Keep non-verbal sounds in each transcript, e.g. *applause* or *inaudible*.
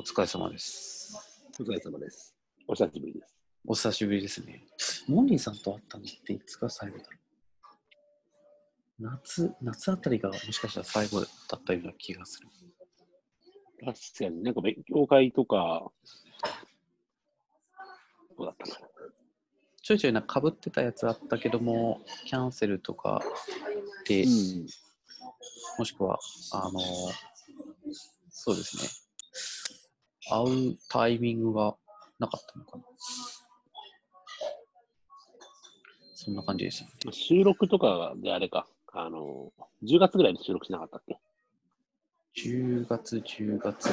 お疲れ様です。お疲れ様です。お久しぶりです。お久しぶりですね。モンリーさんと会ったのっていつが最後だろう夏、夏あたりがもしかしたら最後だったような気がする。確かになんか勉強会とか、どうだったかな。ちょいちょいなんか被ってたやつあったけども、キャンセルとかで、ん。もしくは、あの、そうですね。会うタイミングがなかったのかな。そんな感じですよね。収録とかであれか、あの、10月ぐらいに収録しなかったっけ？10月、10月、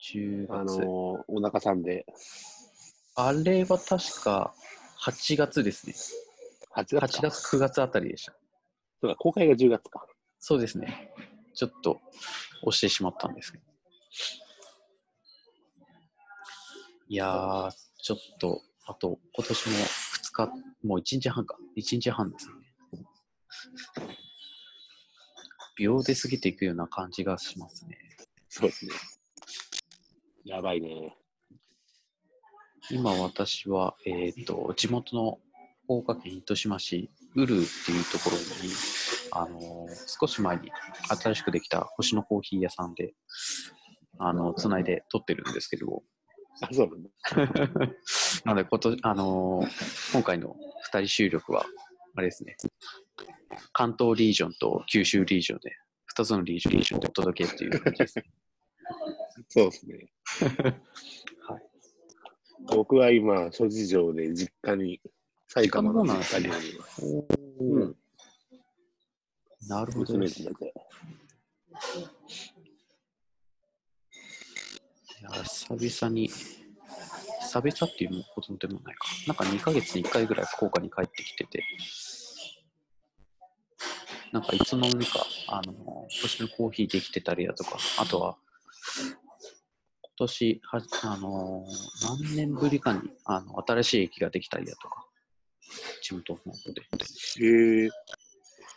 10あ月。の、お腹さんで、あれは確か8月ですね。8月か。8月、9月あたりでした。そうか、公開が10月か。そうですね。ちょっと押してしまったんですけど。いやー、ちょっと、あと、今年も2日、もう1日半か。1日半ですね。秒で過ぎていくような感じがしますね。そうですね。やばいね。今私は、えっ、と、地元の福岡県糸島市、ウルーっていうところに、あのー少し前に新しくできた星のコーヒー屋さんで、あの、つないで撮ってるんですけど、あ、そうなんだ。*laughs* なのでこと、あのー今回の2人収録は、あれですね、関東リージョンと九州リージョンで、2つのリージョンリージョンでお届けっていう感じですね。そうですね。*laughs* はい。僕は今、諸事情で実家に、埼玉の実にあります。なるほどね。や、久々に、久々っていうことでもないか。なんか2ヶ月に1回ぐらい福岡に帰ってきてて、なんかいつの間にか、あの、星のコーヒーできてたりだとか、あとは、今年は、あの、何年ぶりかに、あの、新しい駅ができたりだとか、地元の方で。へえ。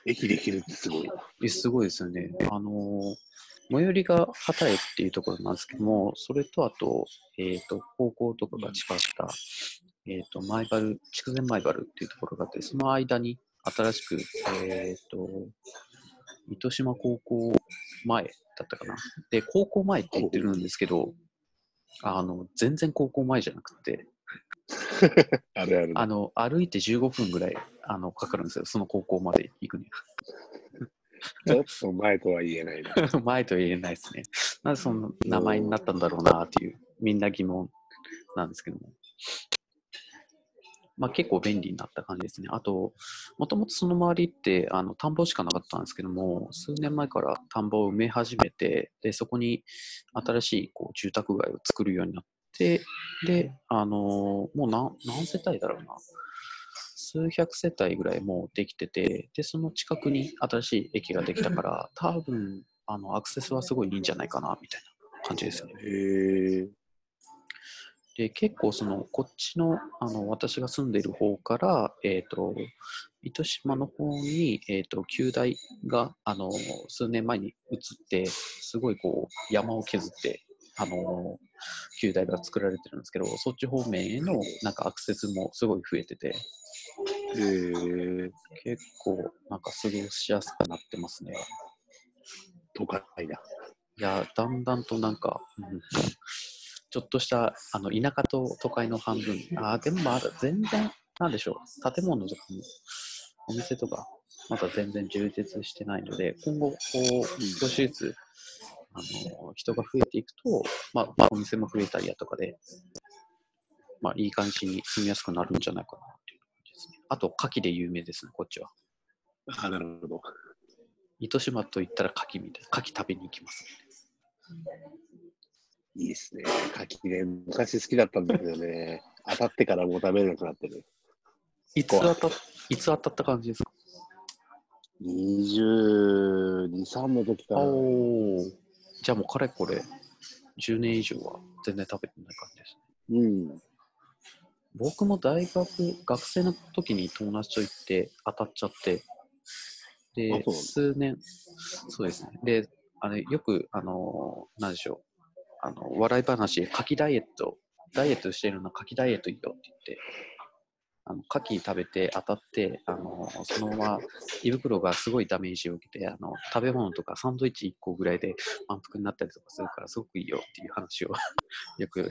駅できるってすごいな。えすごいですよね。あの、最寄りが畑江っていうところなんですけども、それとあと、えっ、と、高校とかが近かった、えっ、と、前原、筑前前原っていうところがあって、その間に新しく、えっ、と、糸島高校前だったかな。で、高校前って言ってるんですけど、あの、全然高校前じゃなくて、*laughs* あるある。あの、歩いて15分ぐらい、あの、かかるんですよ。その高校まで行くには。*laughs* ちょっと前とは言えないな。*laughs* 前とは言えないですね。なぜその名前になったんだろうなっていう、みんな疑問なんですけども。まあ結構便利になった感じですね。あと、もともとその周りってあの田んぼしかなかったんですけども、数年前から田んぼを埋め始めて、で、そこに新しいこう住宅街を作るようになって、で、あのもう何何世帯だろうな。数百世帯ぐらいもうできてて、で、その近くに新しい駅ができたから、多分、あの、アクセスはすごいいいんじゃないかな、みたいな感じですよね。へえ。で、結構その、こっちの、あの、私が住んでいる方から、えっ、と、糸島の方に、えっ、と、旧大が、あの、数年前に移って、すごいこう、山を削って、あの、旧大が作られてるんですけど、そっち方面への、なんかアクセスもすごい増えてて、へえ。結構、なんか過ごしやすくなってますね。都会だ。いや、だんだんとなんか、うんちょっとしたあの田舎と都会の半分、あーでもまだ全然、なんでしょう、建物とかも、お店とか、まだ全然充実してないので、今後、こう、少しずつ、あの人が増えていくと、まあ、まあ、お店も増えたりだとかで、まあ、いい感じに住みやすくなるんじゃないかなっていう感じですね。あと、牡蠣で有名ですね、こっちは。あ、なるほど。糸島と言ったら牡蠣みたいな、牡蠣食べに行きます、いいですね。柿ね、昔好きだったんだけどね、*laughs* 当たってからもう食べれなくなってる。いつ当たっいつ当たった感じですか？22、3の時から。おーじゃあもうかれこれ10年以上は全然食べてない感じですね。うん。僕も大学、学生の時に友達と行って当たっちゃって、で数年、そうですね。で、あれ、よく、あのーなんでしょう。あの笑い話、牡蠣ダイエット、ダイエットしてるの牡蠣ダイエットいいよって言って、あの牡蠣食べて当たって、あのそのまま胃袋がすごいダメージを受けてあの、食べ物とかサンドイッチ1個ぐらいで満腹になったりとかするからすごくいいよっていう話を *laughs* よく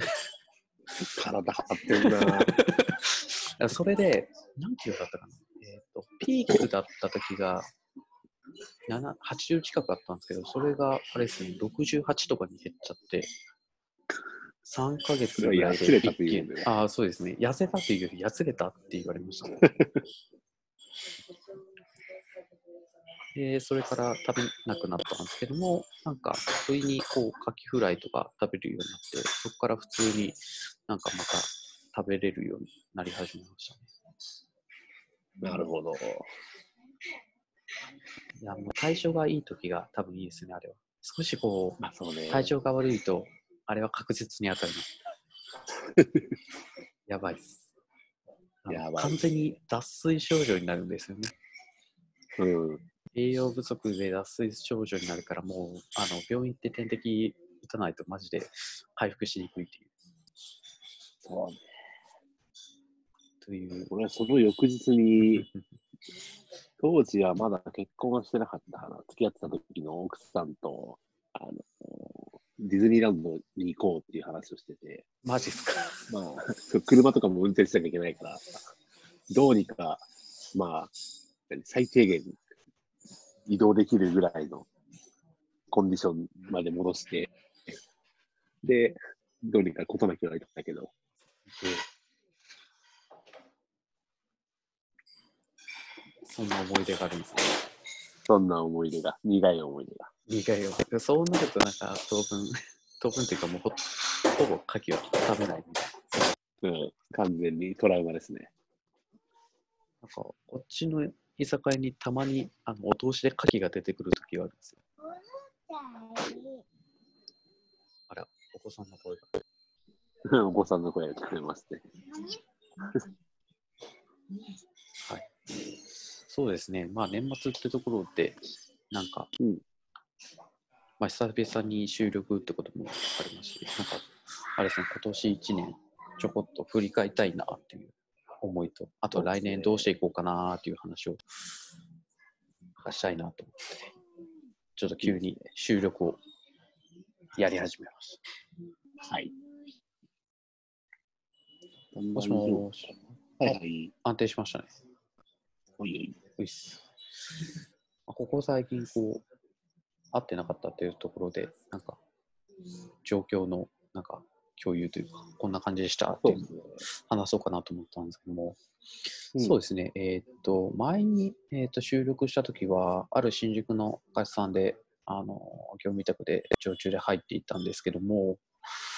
体張ってんな。*laughs* それで、何キロだったかな、えーとピークだった時が7 80近くあったんですけど、それがあれですね、68とかに減っちゃって、3ヶ月ぐらいでそれは痩せれたとい一気うんだよああ、そうですね、痩せたというより痩せれたって言われました。で、それから食べなくなったんですけども、なんか、不意にこう、カキフライとか食べるようになって、そこから普通になんかまた食べれるようになり始めましたね。なるほど。いや、もう体調がいい時が多分いいですね、あれは。少しこまあそうねう、。体調が悪いと、あれは確実に当たります。*laughs* やばいっす。やばい完全に脱水症状になるんですよね。うん。栄養不足で脱水症状になるから、もう、あの、病院行って点滴打たないとマジで回復しにくいっていう。そうね。という。俺はその翌日に、*laughs* 当時はまだ結婚はしてなかったかな。付き合ってた時の奥さんと、あの、ディズニーランドに行こうっていう話をしてて、マジっすか？まあ、車とかも運転しなきゃいけないから、どうにか、まあ、何最低限移動できるぐらいのコンディションまで戻して、で、どうにか事なきを得たんだけど、そんな思い出があるんですね。そんな思い出が、苦い思い出が。苦いよ。そうなると、なんか、当分、当分っていうか、もうほほぼ牡蠣は食べないみたいな。うん、完全にトラウマですね。なんか、こっちの居酒屋にたまに、あの、お通しで牡蠣が出てくるときがあるんですよ。あら、お子さんの声が。*laughs* お子さんの声が聞こえますね。はい。そうですね。まあ、年末ってところで、なんか、うんまあ、久々に収録ってこともありますし、なんか、あれですね、今年1年、ちょこっと振り返りたいなっていう思いと、あと来年どうしていこうかなっていう話をしたいなと思って、ちょっと急に収録をやり始めましはい。た。もしもし、はいはい。安定しましたね。おいおい。ういっす。まあここ最近、こう、会ってなかったっていうところで、なんか、状況の、なんか、共有というか、こんな感じでしたっていうのを話そうかなと思ったんですけども、そうですね、えーっと、前に、えーっと収録したときは、ある新宿の会社さんで、あの、業務委託で常駐で入っていたんですけども、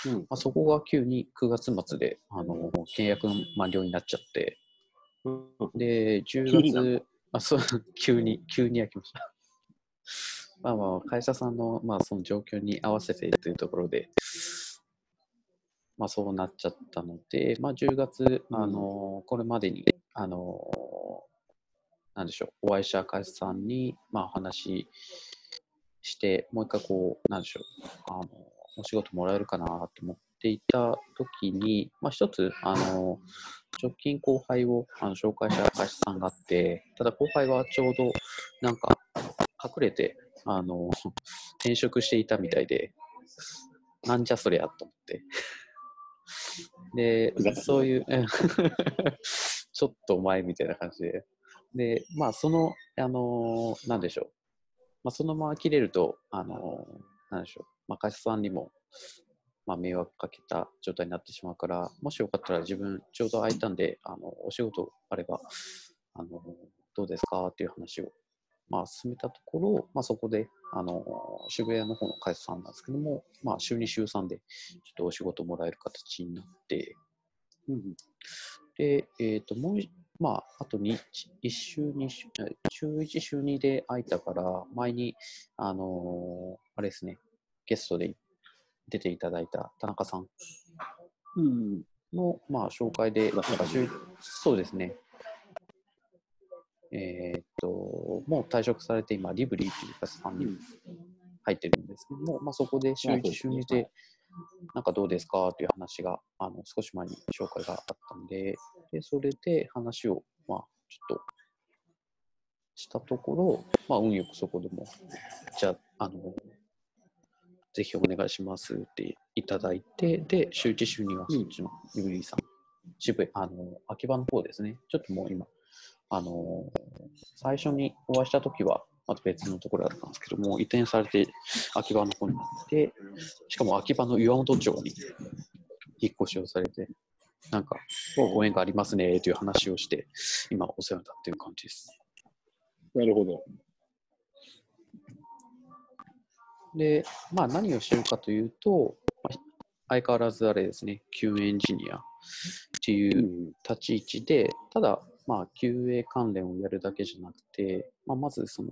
うん。まあ、そこが急に9月末で、あの、契約満了になっちゃって、うん。で、急10になの月、あ、そう、*laughs* 急に、急に開きました。*laughs* まあまあ、会社さんの、まあ、その状況に合わせてというところで、まあ、そうなっちゃったので、まあ、10月、あの、これまでに、あの、なんでしょう、お会いした会社さんに、まあ、お話しして、もう一回こう、なんでしょう、あの、お仕事もらえるかなと思っていた時に、まあ、一つ、あの、直近後輩をあの紹介した会社さんがあって、ただ後輩はちょうどなんか隠れてあの転職していたみたいで、なんじゃそりゃと思って。でそういう、う *laughs* んちょっと前みたいな感じで。で、まあ、その、あのなんでしょう。まあ、そのまま切れると、あのなんでしょう。まあ、会社さんにも、まあ、迷惑かけた状態になってしまうから、もしよかったら自分ちょうど空いたんで、あのお仕事あれば、あのどうですかっていう話を、まあ、進めたところ、まあ、そこであの渋谷の方の会社さんなんですけども、まあ、週2、週3でちょっとお仕事もらえる形になって、うんで、えっ、と、もう、まあ、あと、1週、2週、週1、週2で空いたから、前に、あのーあれですね、ゲストで出ていただいた田中さん。うん。の、まあ、紹介で、まあなんかそうですね、えっ、と、もう退職されて、今、リブリーっていう会社さんに入ってるんですけども、まあ、そこで週1、週2でなんかどうですかという話があの少し前に紹介があったんで、でそれで話を、まあ、ちょっとしたところ、まあ、運よくそこでも、じゃあ、あの、ぜひお願いしますっていただいて、で、周知週にはそっちのユーリーさん、渋谷、あの、秋葉の方ですね、ちょっともう今、あの、最初にお会いしたときは、また別のところだったんですけども、移転されて秋葉の方になって、しかも秋葉の岩本町に引っ越しをされて、なんかご縁がありますねという話をして、今お世話になっている感じです。なるほど。で、まあ何をしてるかというと、ま相変わらずあれですね、QA エンジニアっていう立ち位置で、ただ、まあ、QA 関連をやるだけじゃなくて、まあ、まずその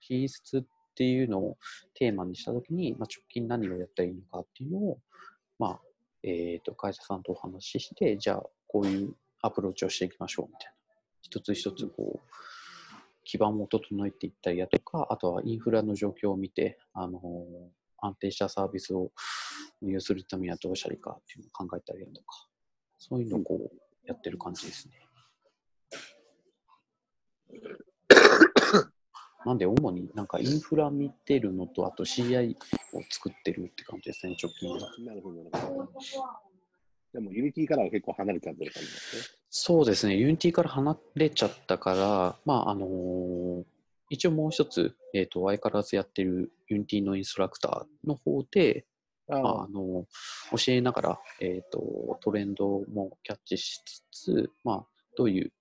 品質っていうのをテーマにしたときに、まあ、直近何をやったらいいのかっていうのを、まあえー、と会社さんとお話しして、じゃあこういうアプローチをしていきましょうみたいな、一つ一つこう基盤を整えていったりだとか、あとはインフラの状況を見て、あの安定したサービスを運用するためにはどうしたらいいかっていうのを考えたりだとか、そういうのをこうやってる感じですね。なんで、主になんかインフラ見てるのと、あと CI を作ってるって感じですね、直近は。なるほど、なるほど。でも、 Unity からは結構離れちゃってる感じですね。そうですね、Unity から離れちゃったから、まあ、あのー一応もう一つ、えっ、と、相変わらずやってる Unity のインストラクターの方で、あまあ、あの教えながら、えー、とトレンドもキャッチしつつ、まあ、どういう、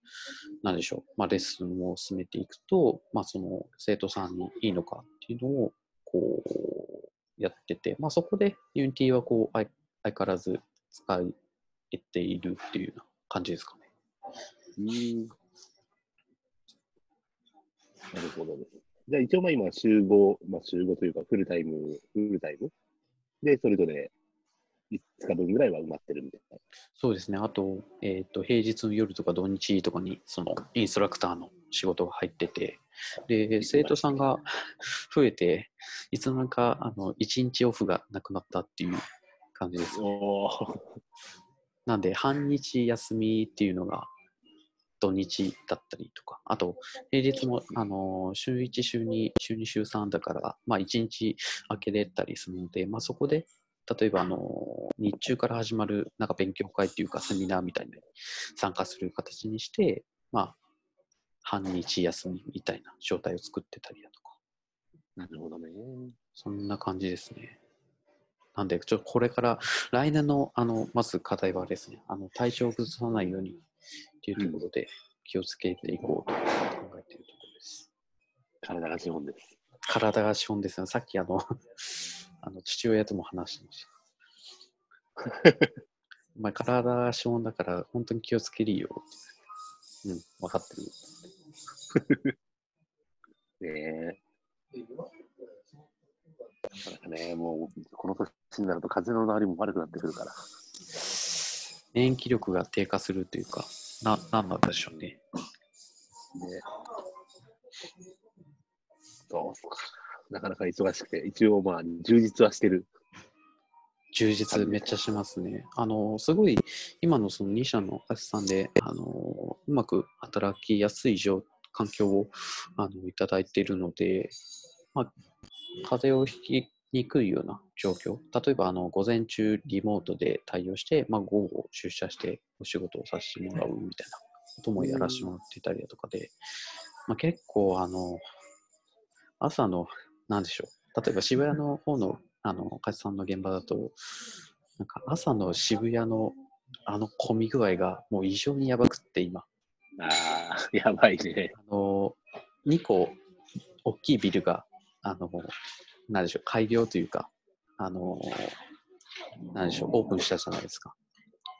なんでしょう、まあ、レッスンを進めていくと、まあ、その生徒さんにいいのかっていうのをこうやってて、まあ、そこで Unity はこう相相変わらず使えているっていうような感じですかね。うん。なるほどです。じゃあ一応まあ今集合、まあ集合というかフルタイム、フルタイムで、それぞれ5日分ぐらいは埋まってるみたいな。そうですね。あと、えっ、と、平日の夜とか土日とかに、そのインストラクターの仕事が入ってて、で、生徒さんが増えて、いつの間にか、あの、1日オフがなくなったっていう感じです。おーなんで、半日休みっていうのが土日だったりとか、あと、平日も、あの、週1、週2、週2、週3だから、まあ、1日空けれたりするので、まあ、そこで、例えば、あの、日中から始まる、なんか勉強会っていうか、セミナーみたいに参加する形にして、まあ、半日休みみたいな状態を作ってたりだとか、なるほどね。そんな感じですね。なんで、ちょっとこれから、来年の、あの、まず課題はですね、あの、体調を崩さないようにっていうところで気をつけていこうと考えているところです。体が資本です。体が資本ですね。さっき、あの、*laughs* あの父親とも話してました。*laughs* お前、体が資本だから、本当に気をつけるよ。うん、分かってる。*laughs* ねえ。なんかね、もうこの年になると風邪の治りも悪くなってくるから。免疫力が低下するというか、な、なんなんでしょうね。ねそうか。なかなか忙しくて、一応まあ充実はしてる。充実めっちゃしますね。あの、すごい、今のその2社のお客さんで、あの、うまく働きやすい状環境をあのいただいているので、まあ、風邪をひきにくいような状況。例えば、あの、午前中リモートで対応して、まあ、午後出社してお仕事をさせてもらうみたいなこともやらせてもらっていたりだとかで、まあ、結構、あの、朝の、なんでしょう。例えば渋谷の方の、あの、会社さんの現場だと、なんか朝の渋谷のあの混み具合がもう異常にやばくって今。ああ、やばいね。あの、2個大きいビルが、あの、なんでしょう、開業というか、あの、なんでしょう、オープンしたじゃないですか。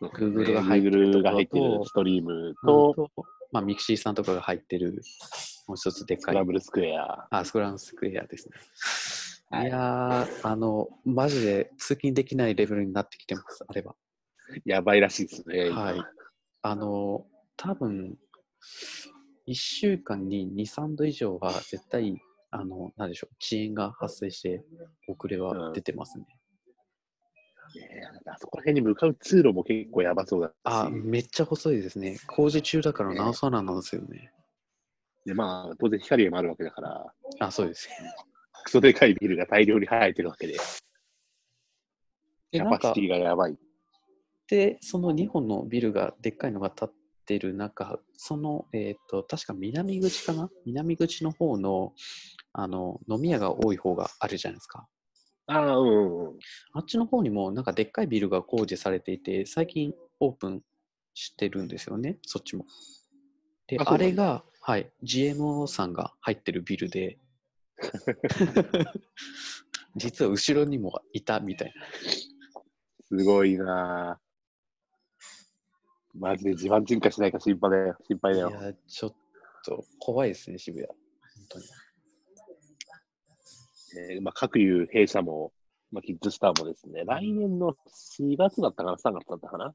Google が入ってる Google が入ってるとストリームとと、まあ、 mixi さんとかが入ってる、もう一つでっかいスクランブルスクエア。あ、スクランブルスクエアですね。はいいやー、あの、マジで通勤できないレベルになってきてます、あれは。やばいらしいですね。はい。あの、多分1週間に2、3度以上は絶対、あの、なんでしょう、遅延が発生して、遅れは出てますね。あそこら辺に向かう通路も結構やばそうだし。あ、めっちゃ細いですね。工事中だからなおさらなんですよね。で、まあ、当然光もあるわけだから、あ、そうです。クソでかいビルが大量に生えてるわけで、で、キャパシテ、ィがやばい。で、その2本のビルがでっかいのが建ってる中、その、えっ、と、確か南口かな？南口の方の、あの、飲み屋が多い方があるじゃないですか。ああ、うんうんうん。あっちの方にもなんかでっかいビルが工事されていて、最近オープンしてるんですよね、そっちも。で、あれが、はい、GMO さんが入ってるビルで、*laughs* *laughs* 実は後ろにもいたみたいな。すごいなぁマジで地盤沈下しないか心配だよ。心配だよ。いや、ちょっと怖いですね、渋谷。本当に。えーまあ、各有弊社も、まあ、キッズスターもですね、来年の4月だったかな、3月だったかな、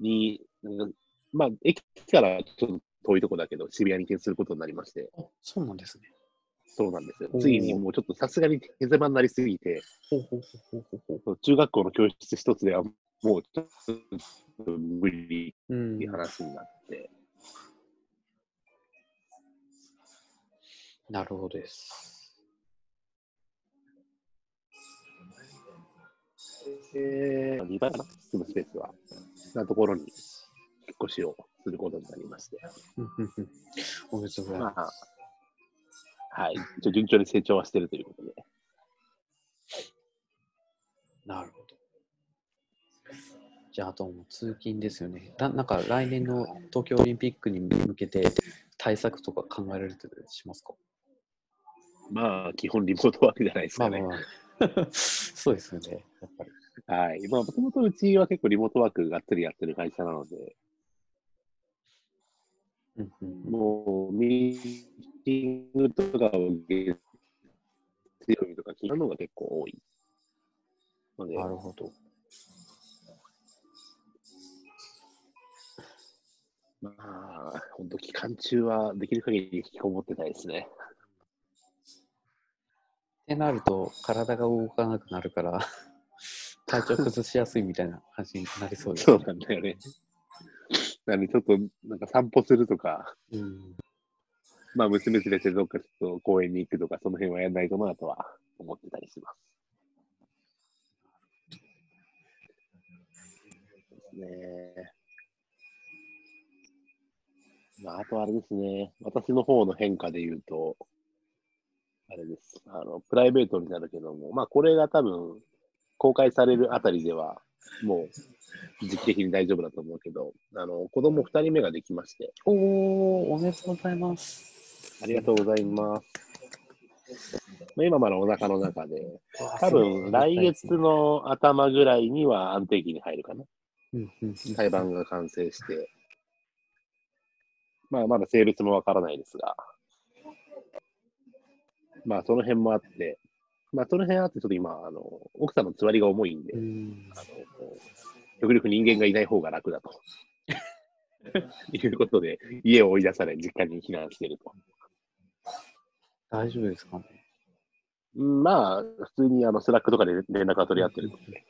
に、うんまあ、駅からちょっと遠いとこだけど、渋谷に移転することになりまして、あ、そうなんですね。そうなんですよついにもうちょっとさすがに手狭になりすぎて。中学校の教室一つではもうちょっと無理うんっていう話になって、なるほどです。で、2倍かな、住むスペースは、なところに引っ越しをすることになりまして、うんうんうんおめでとうございまます。あ、はい、順調に成長はしてるということで、なるほど。じゃあ、あともう通勤ですよね。ななんか来年の東京オリンピックに向けて対策とか考えられてしますか？まあ、基本リモートワークじゃないですかね。まあまあまあ。*laughs* そうですよね、やっぱり。はい。まあ、もともとうちは結構リモートワークがっつりやってる会社なので、うんもう、ミーティングとかを月曜日とか金曜のが結構多い。なるほど。まあ、本当期間中はできる限り引きこもってたいですね。ってなると、体が動かなくなるから、*laughs* 体調崩しやすいみたいな感じになりそうです、そうなんだよね。なんで、ちょっと、なんか散歩するとか、うん。まあ、娘連れてどっかちょっと公園に行くとか、その辺はやんないとなとは思ってたりしますね。まあ、あとあれですね、私の方の変化で言うと、あれです。あの、プライベートになるけども、まあ、これが多分、公開されるあたりでは、もう、時期的に大丈夫だと思うけど、あの、子供二人目ができまして、おー、おめでとうございます。ありがとうございます。まあ今まだお腹の中で、多分来月の頭ぐらいには安定期に入るかな。うんうんうん胎盤が完成して、まあまだ性別もわからないですが、まあその辺もあって、まあその辺あってちょっと今、あの、奥さんのつわりが重いんで、うんあの、極力人間がいない方が楽だと。*laughs* いうことで、家を追い出され、実家に避難していると。大丈夫ですかね？うんまあ、普通にあの Slack とかで連絡が取り合ってるので、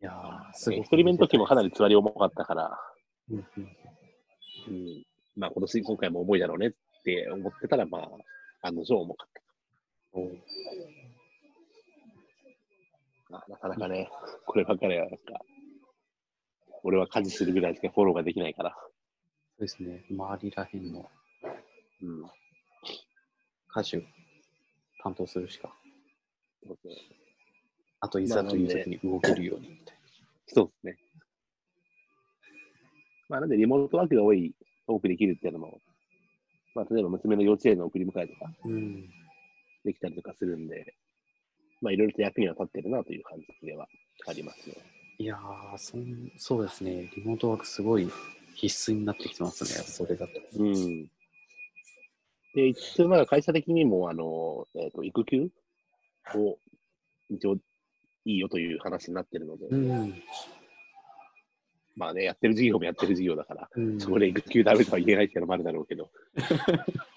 いやー、すごい。一人目の時もかなりつわり重かったから、うん。うん。うん、まあ今年、今回も重いだろうねって思ってたら、まあ、案の定重かった。まあ、なかなかね、こればっかりはなんか、俺は家事するぐらいしかフォローができないから、そうですね。周りらへんの。うん、歌手担当するしか。あといざという時に動けるようにみたいそうですね。まあ、なんでリモートワークが多い、多くできるっていうのも、まあ、例えば娘の幼稚園の送り迎えとか。できたりとかするんで、まあ、いろいろと役には立ってるなという感じではありますね。いやーそん、そうですね。リモートワークすごい必須になってきてますね。それだと。うん。で、一応、まあ、会社的にも、あの、えっ、と、育休を、一応、いいよという話になってるので、うん。まあね、やってる事業もやってる事業だから、うん、そこで育休ダメとは言えないっていうのもあるだろうけど、*laughs*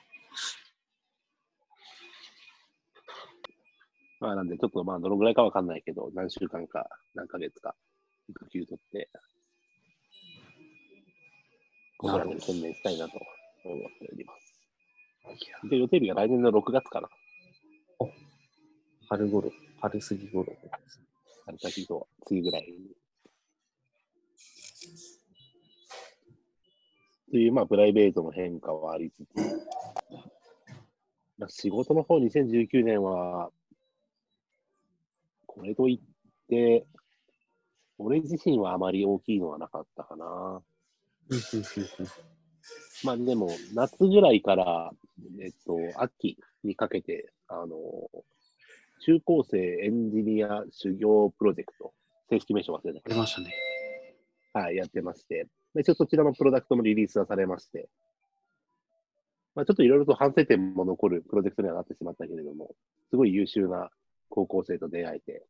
まあなんで、ちょっとまあどのぐらいかわかんないけど、何週間か何ヶ月か育休取って、子育てに専念したいなと思っております。で、予定日が来年の6月かな。春頃、春過ぎ頃。春先と次ぐらいに。という、まあ、プライベートの変化はありつつ、まあ、仕事の方、2019年は、これといって、俺自身はあまり大きいのはなかったかな。*laughs* まあでも、夏ぐらいから、えっと、秋にかけて、あの、中高生エンジニア修行プロジェクト、正式名称忘れたあけど、りましたね。はい、やってまして、で一応そちらのプロダクトもリリースはされまして、まあ、ちょっといろいろと反省点も残るプロジェクトにはなってしまったけれども、すごい優秀な高校生と出会えて、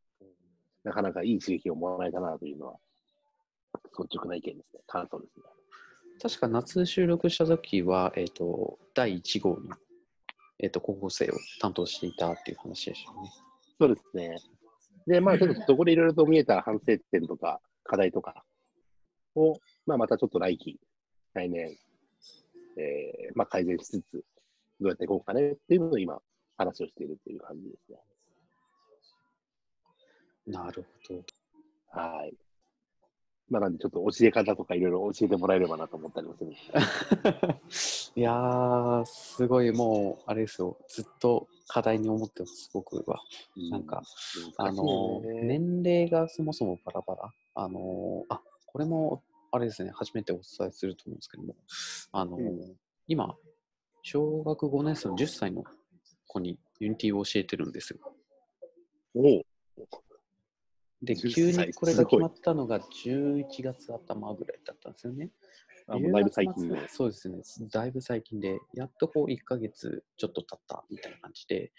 なかなかいい刺激をもらえたなというのは、率直な意見ですね。感想ですね。確か夏収録した時は、えっ、と、第1号の、えっ、と、高校生を担当していたっていう話でしたよね。そうですね。で、まあ、ちょっとそこでいろいろと見えた反省点とか、課題とかを、まあ、またちょっと来期、来年、えーまあ、改善しつつ、どうやっていこうかねっていうのを今、話をしているっていう感じですね。なるほど。はい。まあ、なんで、ちょっと教え方とかいろいろ教えてもらえればなと思ったりもする *laughs* いやー、すごいもう、あれですよ、ずっと課題に思ってます、僕は。なんか、あの年齢がそもそもバラバラ。あのあ、これも、あれですね、初めてお伝えすると思うんですけども、あのうん今、小学5年生の10歳の子に Unity を教えてるんですよ。おうで、10急歳にこれが決まったのが11月頭ぐらいだったんですよね。あもうだいぶ最近10の。月末そうですね、だいぶ最近で、やっとこう1ヶ月ちょっと経ったみたいな感じで、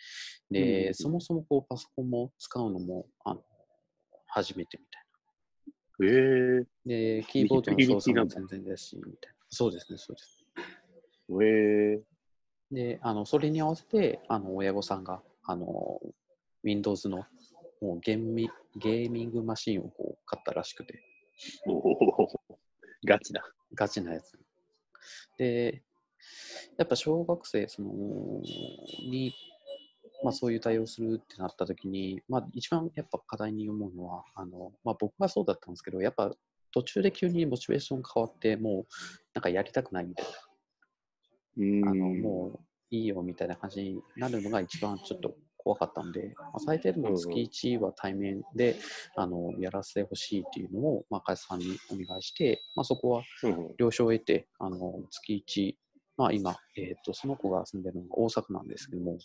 で、うんそもそもこうパソコンも使うのもあの初めてみたいええな。で、キーボードの操作も全然だし、みたいな。そうですね、そうです。ええで、あのそれに合わせて、あの親御さんが、あの、Windows のもうゲーミゲーミングマシンをこう買ったらしくて、おおガチだ。ガチなやつ。で、やっぱ小学生そのに、まあ、そういう対応するってなった時に、まあ、一番やっぱ課題に思うのはあの、まあ、僕がそうだったんですけどやっぱ途中で急にモチベーション変わってもうなんかやりたくないみたいな。あのもういいよみたいな感じになるのが一番ちょっと怖かったんで、まあ、最低でも月1は対面であのやらせてほしいっていうのを、まあ、会社さんにお願いして、まあ、そこはうん了承を得て、あの月1、まあ、今、えーと、その子が住んでるのが大阪なんですけども、うん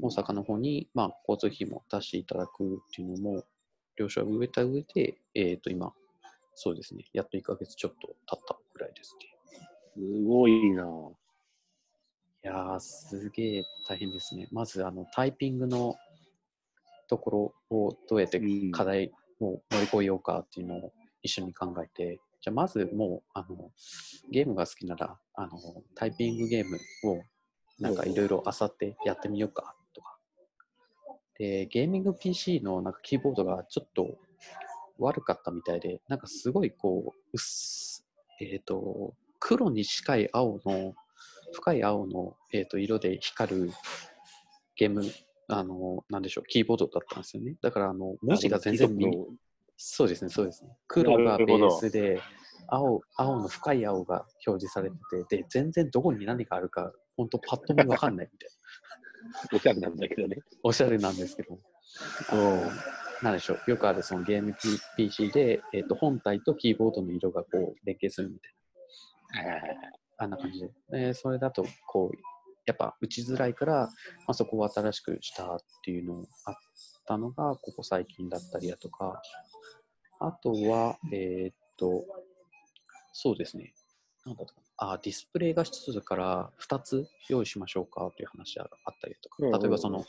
大阪の方に、まあ、交通費も出していただくっていうのも、了承を得た上で、えーと、今、そうですね、やっと1ヶ月ちょっと経ったぐらいですね。すごいな。いやー、すげえ大変ですね。まず、あの、タイピングのところをどうやってうん課題を乗り越えようかっていうのを一緒に考えて、じゃあまずもう、あの、ゲームが好きなら、あの、タイピングゲームをなんかいろいろ漁ってやってみようかとか。で、ゲーミング PC のなんかキーボードがちょっと悪かったみたいで、なんかすごいこう、うっす、えっ、と、黒に近い青の、深い青の、えー、と色で光るゲーム、あの、なんでしょう、キーボードだったんですよね。だから、あの、文字が全然見見そうですね、そうですね。黒がベースで、青、青の深い青が表示されてて、で、全然どこに何があるか、本当パッと見わかんないみたいな。おしゃれなんだけどね。おしゃれなんですけど。なんでしょう、よくあるそのゲーム PC で、えー、と本体とキーボードの色がこう連携するみたいな。あんな感じで。でそれだと、こう、やっぱ打ちづらいから、まあ、そこを新しくしたっていうのあったのが、ここ最近だったりだとか、あとは、えーっと、そうですね。なんだったかなあ、ディスプレイが1つから2つ用意しましょうかという話があったりとか、例えばその、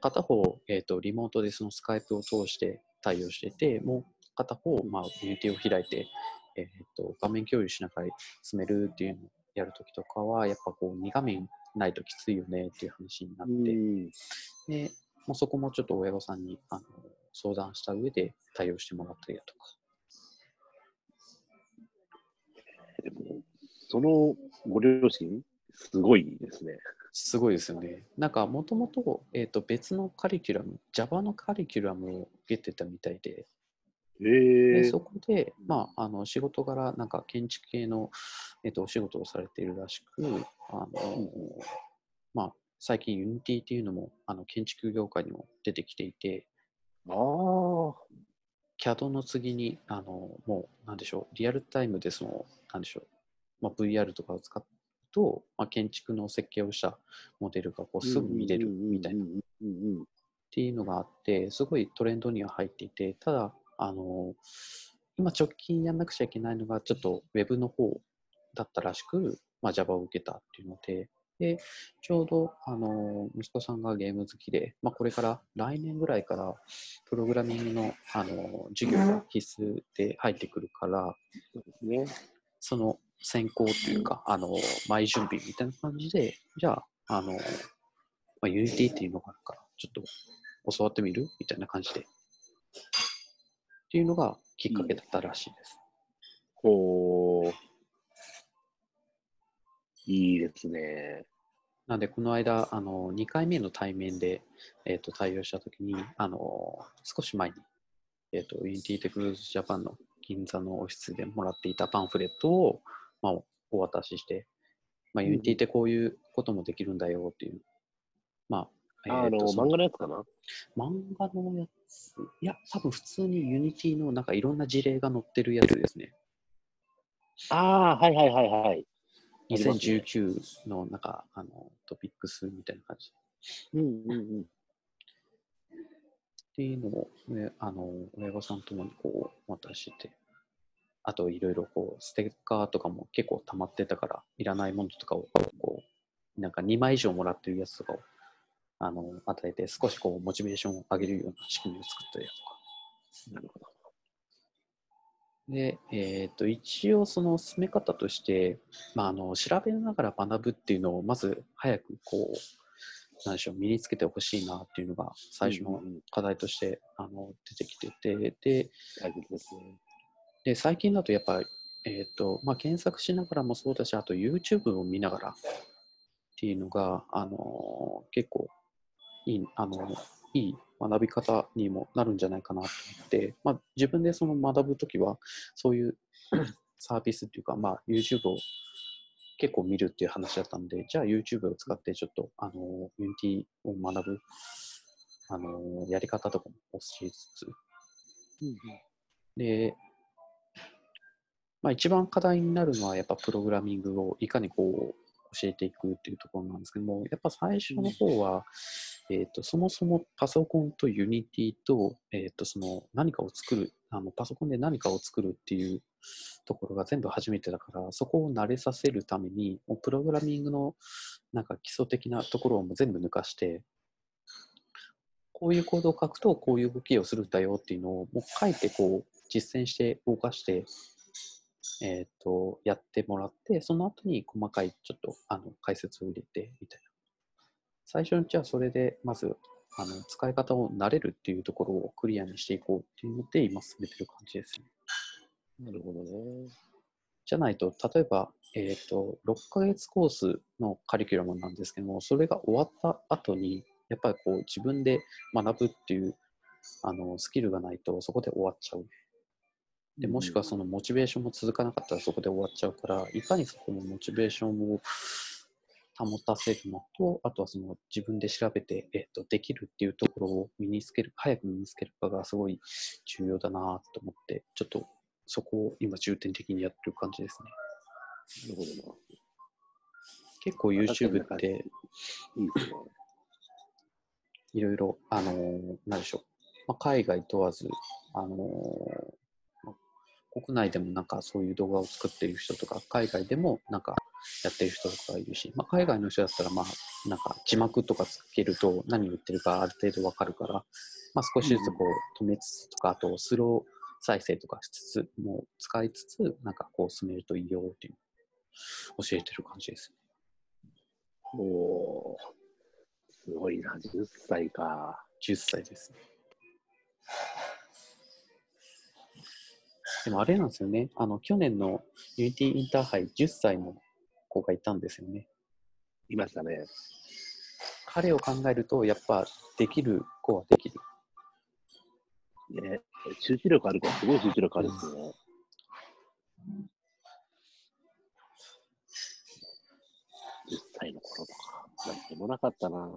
片方、えー、とリモートでその Skype を通して対応してて、もう片方、まあ、 Unity を開いて、えー、と画面共有しながら進めるっていうのをやるときとかは、やっぱこう2画面ないときついよねっていう話になって、うん。でもうそこもちょっと親御さんにあの相談した上で対応してもらったりだとか。そのご両親、すごいですね。すごいですよね。なんか、もともと、えっ、と、別のカリキュラム、Java のカリキュラムを受けてたみたいで、えでえそこで、まあ、あの仕事柄、なんか建築系の、えっとお仕事をされているらしく、あのまあ、最近 Unity っていうのもあの建築業界にも出てきていて、ああ、CAD の次に、あのもう、なんでしょう、リアルタイムでその、なんでしょう、まあ、VR とかを使うと、まあ、建築の設計をしたモデルがこうすぐ見れるみたいなっていうのがあって、すごいトレンドには入っていて、ただ、あの今直近やんなくちゃいけないのが、ちょっと Web の方だったらしく、まあ、Java を受けたっていうので、で、ちょうど、あの息子さんがゲーム好きで、まあ、これから来年ぐらいから、プログラミングの、あの授業が必須で入ってくるから、そうですね。その先行というか、あの前準備みたいな感じで、じゃあ、あのまあ、Unity っていうのがあるから、ちょっと教わってみるみたいな感じで。っていうのがきっかけだったらしいです。ほう。いいですね。なんで、この間、あの2回目の対面で、えー、と対応したときに、あの少し前に、えー、と Unity Technologies Japan の銀座のオフィスでもらっていたパンフレットを、まあ、お渡しして、まあ、うんうん Unity ってこういうこともできるんだよっていう、まあ、あの、漫画のやつかな？漫画のやつ、いや、多分普通に Unity のなんかいろんな事例が載ってるやつですね。ああ、はいはいはいはい。ありますね2019のなんかあのトピックスみたいな感じ。うんうんうん。っていうのを、ね、あの親御さんともにこう渡して、あといろいろこうステッカーとかも結構溜まってたから、いらないものとかをこうなんか2枚以上もらってるやつとかをあの与えて、少しこうモチベーションを上げるような仕組みを作ったりだとか。なるほど。で、えっと一応その進め方として、まあ、あの調べながら学ぶっていうのをまず早くこう、なんでしょう、身につけてほしいなっていうのが最初のうんうん課題として、あの出てきてて、で、大切ですね。で最近だとやっぱり、えっとまあ、検索しながらもそうだし、あと YouTube を見ながらっていうのが、あの結構いいあのいい学び方にもなるんじゃないかなと思って、まあ、自分でその学ぶときは、そういうサービスっていうか、まあ、YouTube を結構見るっていう話だったんで、じゃあ YouTube を使ってちょっと、あの Unity を学ぶ、あのやり方とかも教えつ。つ、で、まあ、一番課題になるのはやっぱプログラミングをいかにこう教えていくっていうところなんですけども、やっぱ最初の方は、えー、とそもそもパソコンと Unity と,、えー、とその何かを作るあの、パソコンで何かを作るっていうところが全部初めてだから、そこを慣れさせるために、もうプログラミングのなんか基礎的なところをも全部抜かして、こういうコードを書くとこういう動きをするんだよっていうのをもう書いてこう実践して動かして、えー、とやってもらって、その後に細かいちょっとあの解説を入れてみたいな。最初のうちはそれでまずあの使い方を慣れるっていうところをクリアにしていこうっていうので今進めてる感じですね。なるほどね。じゃないと、例えば、えっ、と、6ヶ月コースのカリキュラムなんですけども、それが終わった後に、やっぱりこう自分で学ぶっていうあのスキルがないとそこで終わっちゃう。でもしくはそのモチベーションも続かなかったらそこで終わっちゃうから、いかにそこのモチベーションを保たせるのと、あとはその自分で調べて、えっとできるっていうところを身につける、早く身につけるかがすごい重要だなと思って、ちょっとそこを今重点的にやってる感じですね。なるほどな。結構 YouTube っていろいろ、あのーなんでしょう、まあ、海外問わず、あのーまあ国内でもなんかそういう動画を作っている人とか、海外でもなんかやってる人とかいるし、まあ、海外の人だったら、まあ、なんか字幕とかつけると何言ってるかある程度わかるから、まあ、少しずつこう止めつつとか、あとスロー再生とかしつつ、もう使いつつ、なんかこう進めるといいよっていう教えてる感じです。おーすごいな、10歳か。10歳ですね。でもあれなんですよね。あの、去年の Unity インターハイ10歳の子がいたんですよね。いましたね。彼を考えると、やっぱできる子はできる。ね、集中力あるから、すごい集中力あるんですよね。10歳の頃とか、なんでもなかったな。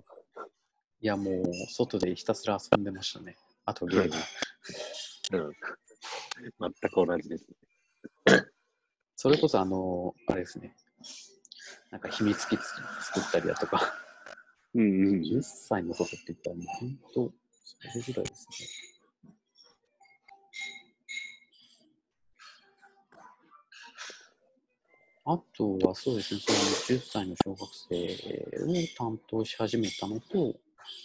いや、もう、外でひたすら遊んでましたね。あとゲーム。うん。全く同じです。それこそ、あの、あれですね。なんか秘密基地作ったりだとか、うんうん。10歳の外って言ったらもう本当、それぐらいですね。あとはそうですね、その10歳の小学生を担当し始めたのと、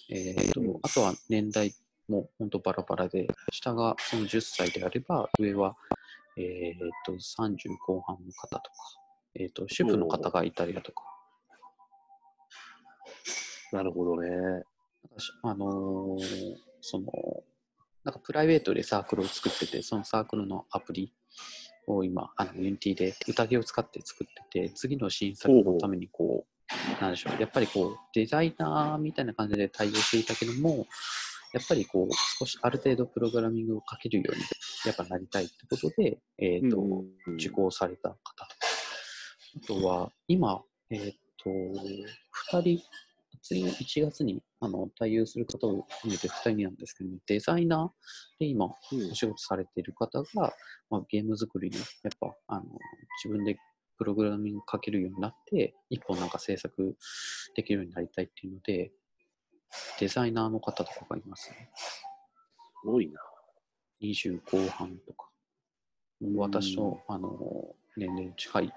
えーとうんあとは年代も本当バラバラで、下がその10歳であれば、上は、えーと30後半の方とか、えーと主婦の方がいたりだとか、なるほどね。私あのーその、なんかプライベートでサークルを作ってて、そのサークルのアプリを今、あの、 Unityで宴を使って作ってて、次の新作のためにこう、なんでしょう、やっぱりこう、デザイナーみたいな感じで対応していたけども、やっぱりこう、少しある程度プログラミングを書けるように、やっぱなりたいってことで、えっ、と、うんうんうん。受講された方。あとは、今、えっ、と、2人、次1月にあの対応する方を含めて2人なんですけども、デザイナーで今、うん。お仕事されている方が、まあ、ゲーム作りに、やっぱあの自分でプログラミングかけるようになって、一本なんか制作できるようになりたいっていうので、デザイナーの方とかがいますね。すごいな。20後半とか。私と、あの年齢に近い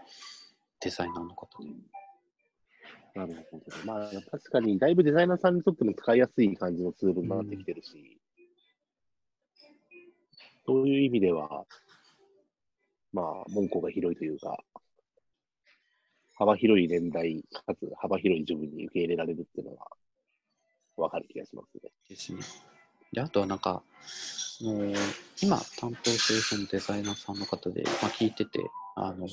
デザイナーの方で。なるほど。まあ、確かに、だいぶデザイナーさんにとっても使いやすい感じのツールになってきてるし、そういう意味では、まあ、門戸が広いというか、幅広い年代、かつ幅広い自分に受け入れられるっていうのは、わかる気がしますね。ですね。で、あとはなんか、その今担当してるそのデザイナーさんの方で、まあ、聞いてて、あの、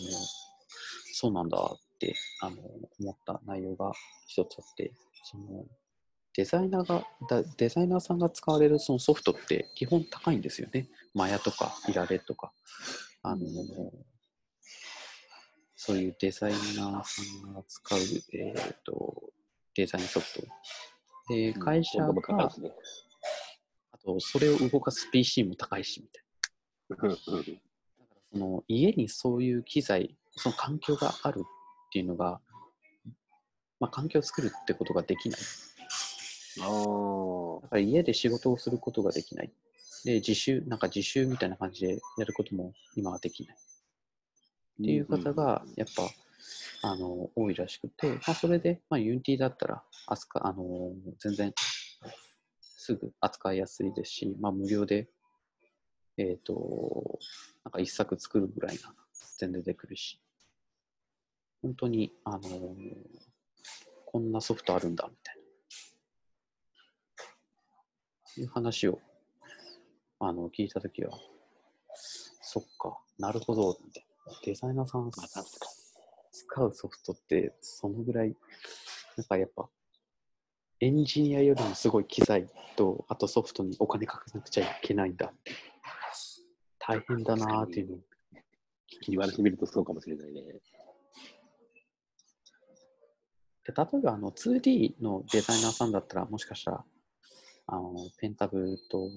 そうなんだって、あの、思った内容が一つあって、その、デザイナーが、だデザイナーさんが使われるそのソフトって基本高いんですよね。マヤとかイラレとか。あの、そういうデザイナーさんが使う、えっ、と、デザインソフト。で、会社がし、ね。あと、それを動かす PC も高いし、みたいな。だから、その、家にそういう機材、その環境があるっていうのが、まあ、環境を作るってことができない。ああだから家で仕事をすることができない。で、自習、なんか自習みたいな感じでやることも今はできない。っていう方が、やっぱ、あの、多いらしくて、まあ、それで、まあ、 Unityだったら、扱、あの、全然、すぐ扱いやすいですし、まあ、無料で、えっ、と、なんか一作作るぐらいなら全然できるし、本当に、あの、こんなソフトあるんだ、みたいな。いう話を、あの、聞いたときは、そっか、なるほど、みたいな。デザイナーさんまあ、確か使うソフトって、そのぐらい、なんかやっぱ、エンジニアよりもすごい機材と、あとソフトにお金かけなくちゃいけないんだって。大変だなーっていうの言わましてみるとそうかもしれないね。で例えばあの 2D のデザイナーさんだったら、もしかしたら、あのペンタブと、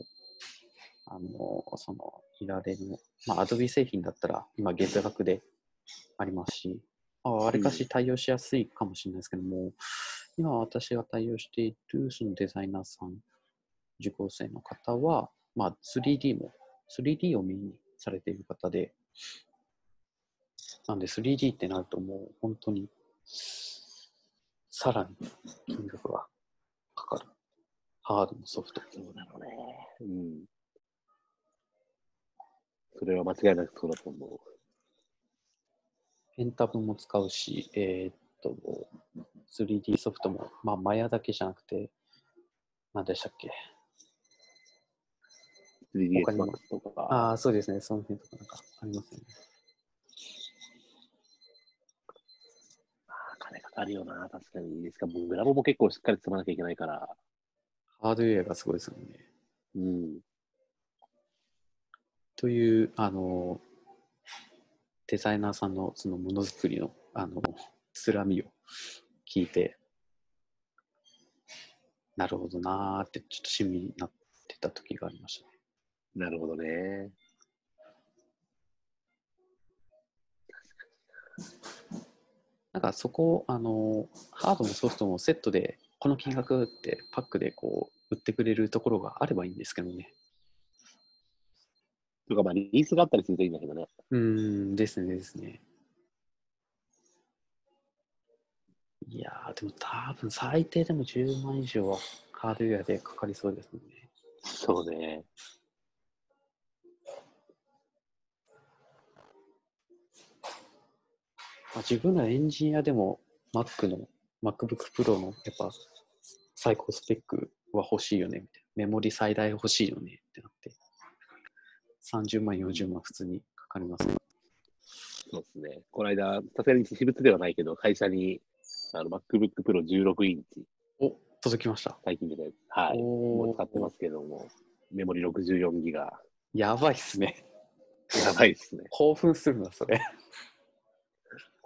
あのそのいられる、まあ、Adobe 製品だったら、今月額でありますし、あわりかし対応しやすいかもしれないですけども、今私が対応しているそのデザイナーさん、受講生の方は、まあ、3D も、3D をメインにされている方で、なんで 3D ってなるともう本当に、さらに金額がかかる。ハードのソフト。そうだろうね。うん。それは間違いなくそうだと思う。ペンタブも使うし、えーっと、3D ソフトも、まあ、マヤだけじゃなくて、何でしたっけ？他にも 3DSMAX とか。ああ、そうですね。その辺とかなんかありますよね。金かかるよな、確かに。ですかもうグラボも結構しっかり積まなきゃいけないから。ハードウェアがすごいですよね。うん。という、あの、デザイナーさんのそのものづくりの、あの、つらみを聞いて、なるほどなーって、ちょっと親身になってた時がありましたね。なるほどね。なんかそこ、あの、ハードもソフトもセットで、この金額ってパックでこう、売ってくれるところがあればいいんですけどね。とか、まあ、リリースがあったりするといいんだけどね。うーん、ですね、ですね。いやー、でも多分最低でも10万以上はハードウェアでかかりそうですもんね。そうね。まあ、自分らエンジニアでも Mac の MacBook Pro のやっぱ最高スペックは欲しいよねみたいな。メモリ最大欲しいよねってなって。30万、40万普通にかかりますね。そうですね。この間、さすがに私物ではないけど、会社にあの MacBook Pro 16インチ、お届きました。最近でね、はい、もう使ってますけども、メモリ64ギガ、やばいっすね。やばいですね。興奮するな、それ。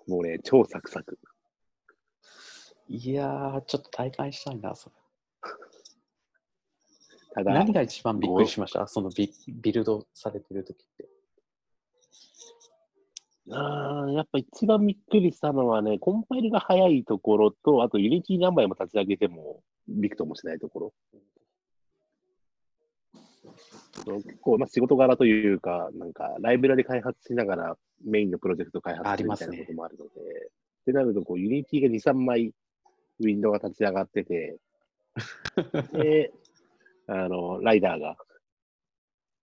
もうね、超サクサク。いやー、ちょっと体感したいな、それ。ただ、何が一番びっくりしました？そのビビルドされてる時って。あーやっぱ一番びっくりしたのはね、コンパイルが早いところと、あと Unity何枚も立ち上げてもびくともしないところ。結構、まあ、仕事柄というか、なんか、ライブラリ開発しながらメインのプロジェクト開発するみたいなこともあるので、ってなると、こう、 Unityが2、3枚ウィンドウが立ち上がってて、*laughs* で、あの、 Riderが、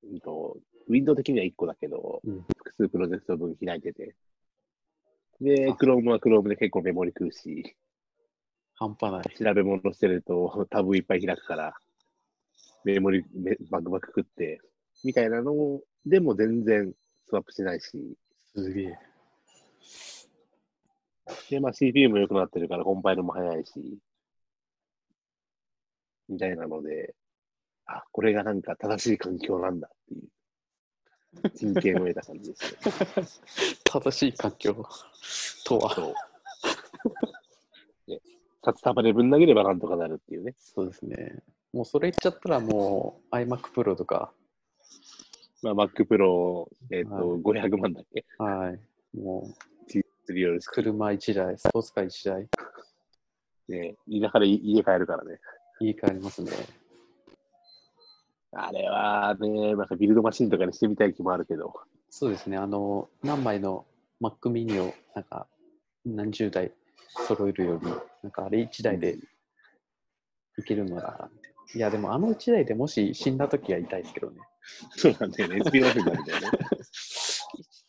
うんと、ウィンドウ的には1個だけど、うん。複数プロジェクト分開いてて、で、あ。Chrome は Chrome で結構メモリ食うし、半端ない。調べ物してるとタブいっぱい開くから、メモリめバクバク食って、みたいなのでも全然スワップしないし、すげえ。で、まあ CPU も良くなってるからコンパイルも早いし、みたいなので、あ、これがなんか正しい環境なんだっていう、真剣を得た感じですね。正しい環境とは。そう。ね、札束でぶん投げればなんとかなるっていうね。そうですね。もうそれ言っちゃったらもう iMac Pro とか、まあ Mac Pro、えっ、と、はい500万だっけ？はい。もう車1台、スポーツカー1台、ね、田舎で家帰るからね。いいかありますね。あれはね、なんかビルドマシンとかにしてみたい気もあるけど、そうですね。あの、何枚の Mac mini をなんか何十台揃えるより、なんかあれ1台でいけるのなら、いや、でもあの1台でもし死んだ時は痛いですけどね。そうなんだよね、SPF になるんだよね。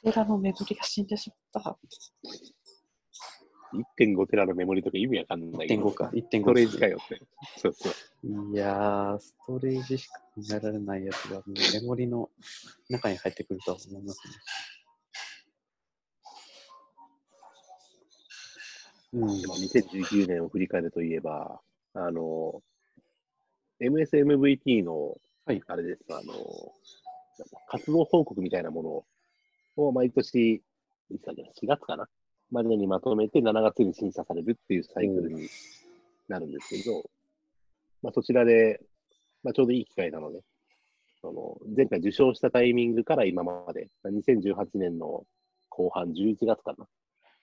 1テラのメモリが死んでしまった。1.5テラのメモリとか意味わかんないけど。1.5か、1.5。ストレージかよって。そうそう。いやー、ストレージしか考えられないやつが、メモリの中に入ってくるとは思いますね。うんで、も2019年を振り返るといえば、あの、MSMVT の、はいあれです、あの、活動報告みたいなものを毎年、いつだっけな？4月かな？までにまとめて7月に審査されるっていうサイクルになるんですけど、まあ、そちらで、まあ、ちょうどいい機会なので、その前回受賞したタイミングから今まで、まあ2018年の後半11月かな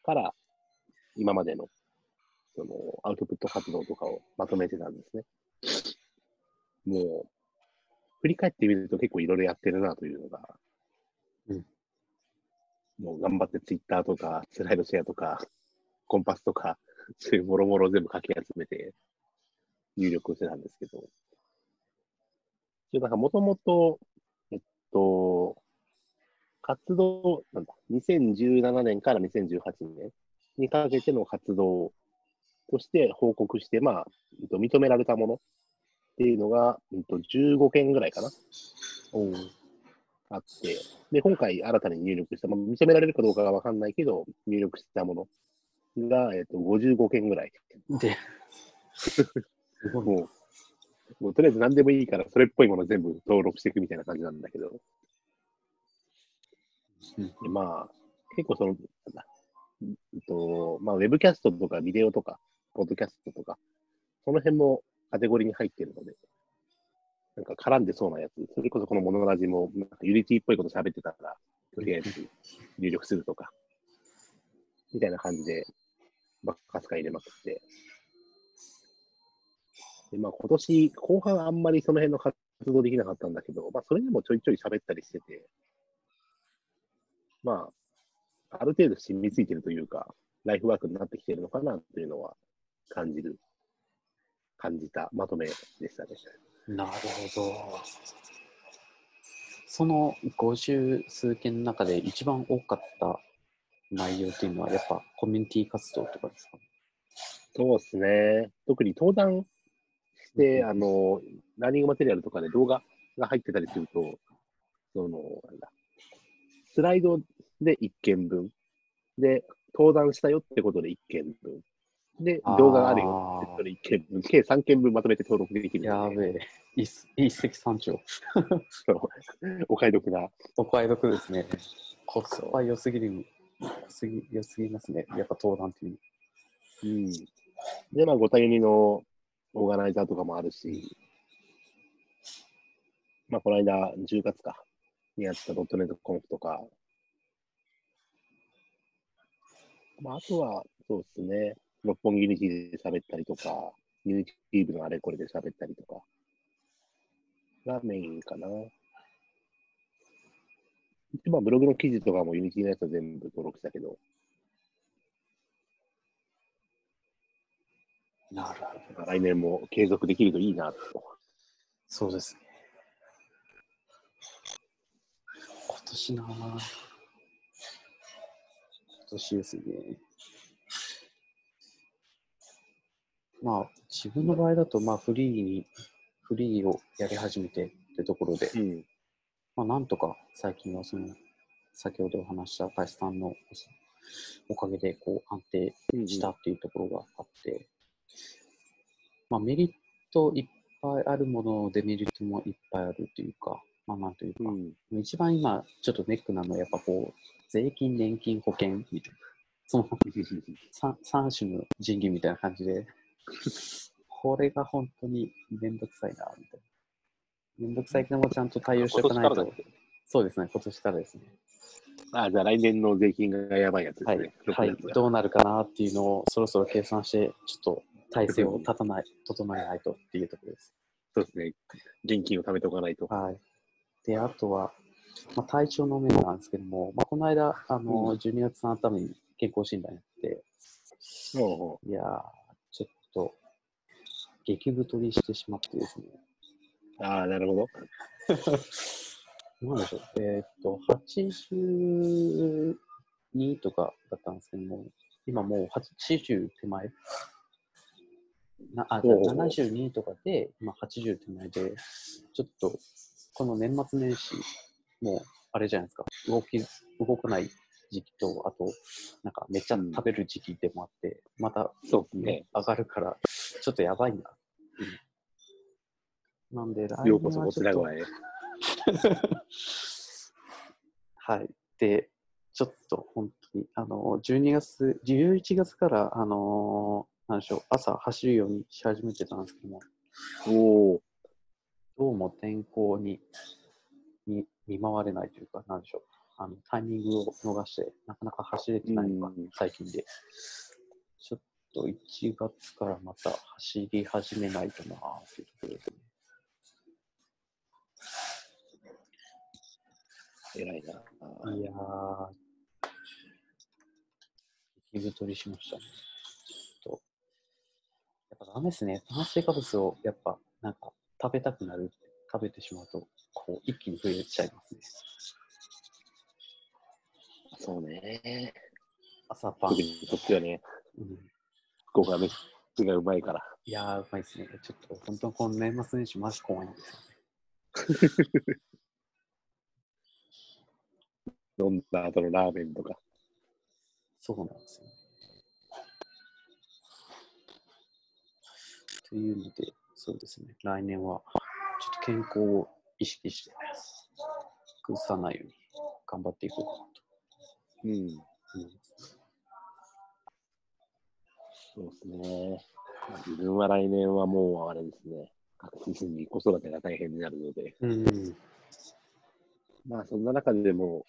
から今までのそのアウトプット活動とかをまとめてたんですね。もう、振り返ってみると結構いろいろやってるなというのが、うんもう頑張ってツイッターとか、スライドシェアとか、コンパスとか、*laughs* そういうもろもろ全部かき集めて入力してたんですけど、一応なんかもともと、えっと、活動、なんだ、2017年から2018年にかけての活動として報告して、まあ、認められたものっていうのが、えっと、15件ぐらいかな。おあって、で、今回新たに入力した、まあ、認められるかどうかはわかんないけど、入力したものが、えっと、55件ぐらい。で。*laughs* もう、もうとりあえず何でもいいから、それっぽいもの全部登録していくみたいな感じなんだけど、うんでまあ、結構その、なんだ、うんと、まあ、ウェブキャストとかビデオとか、ポッドキャストとか、その辺もカテゴリーに入ってるので、なんか絡んでそうなやつ、それこそこのものラジも、なんか Unityっぽいこと喋ってたら、とりあえず入力するとか、みたいな感じで、バカスカ入れまくって、で、まあ今年後半あんまりその辺の活動できなかったんだけど、まあそれでもちょいちょい喋ったりしてて、まあ、ある程度染みついてるというか、ライフワークになってきてるのかなっていうのは感じる、感じたまとめでしたね。なるほど。その50数件の中で一番多かった内容っていうのは、やっぱコミュニティ活動とかですか？そうですね。特に登壇して、あの、ラーニングマテリアルとかで動画が入ってたりすると、その、なんだ、スライドで1件分、で、登壇したよってことで1件分、で、動画があるよってことで1件分、計3件分まとめて登録できるやべえ。一一石三鳥。*laughs* お買い得な。お買い得ですね。コスパ良すぎる、良すぎ良すぎますね。やっぱ登壇っていう。うん。で、まあ、5対2のオーガナイザーとかもあるし、まあ、この間、10月か、にやったドットネットコンフとか、まあ、あとは、そうですね、六本木 Unity で喋ったりとか、 Unity部のあれこれで喋ったりとか、がメインかな。一番ブログの記事とかも Unityのやつは全部登録したけど、なるほど。来年も継続できるといいなと。そうですね。今年なぁ今年ですね。まあ、自分の場合だと、まあ、フリーに、フリーをやり始めてってところで、うん。まあ、なんとか最近はその、先ほどお話した大志さんのおかげで、こう、安定したっていうところがあって、まあ、メリットいっぱいあるもの、デメリットもいっぱいあるというか、まあ、なんというか、うん。一番今、ちょっとネックなのは、やっぱこう、税金、年金、保険みたいな、その *laughs* 3, 三種の神器みたいな感じで、これが本当にめんどくさいな、みたいな。めんどくさいけどもちゃんと対応しておかないとそうですね、今年からですね。あ、じゃあ来年の税金がやばいやつですはいね。、はい6月、がどうなるかなっていうのをそろそろ計算して、ちょっと体制を立たない、整えないとっていうところです。そうですね。現金を貯めておかないと。はい。で、あとは、まあ、体調の面なんですけども、まあ、この間、あの、うん12月のために健康診断やって、おういや激太りしてしまってですね、ああ、なるほど。なんでしょう、えーっと、82とかだったんですけども、今もう80手前？なあ、じゃあおう。おう72とかで、今80手前で、ちょっと、この年末年始、もう、あれじゃないですか、動き、動かない時期と、あと、なんかめっちゃ食べる時期でもあって、また、そうね。上がるから、ちょっとやばいなう。なんで、来ようこそ年はちょっとこちら側へ。*laughs* はい。で、ちょっと本当に、あの、12月、11月から、あのなんでしょう、朝走るようにし始めてたんですけども、おお。どうも天候にに見舞われないというか、なんでしょう、あのタイミングを逃して、なかなか走れてないのがうん最近で、ちょっと1月からまた走り始めないとなーっていうところですね。偉いな。いやー、激太りしましたね。ちょっと、やっぱダメですね。炭水化物をやっぱなんか食べたくなる、食べてしまうと、こう一気に増えちゃいますね。そうね。朝パン特。にそっちはね、うん、福岡飯がうまいから。いやー、うまいですね。ちょっと本当この年末年始マジ怖いんですよね。飲んだ後のラーメンとか。そうなんですよね。というので、そうですね、来年はちょっと健康を意識して、崩さないように頑張っていこうかなとうん。思います。そうですね。まあ自分は来年はもうあれですね。確実に子育てが大変になるので、うん、まあそんな中でも、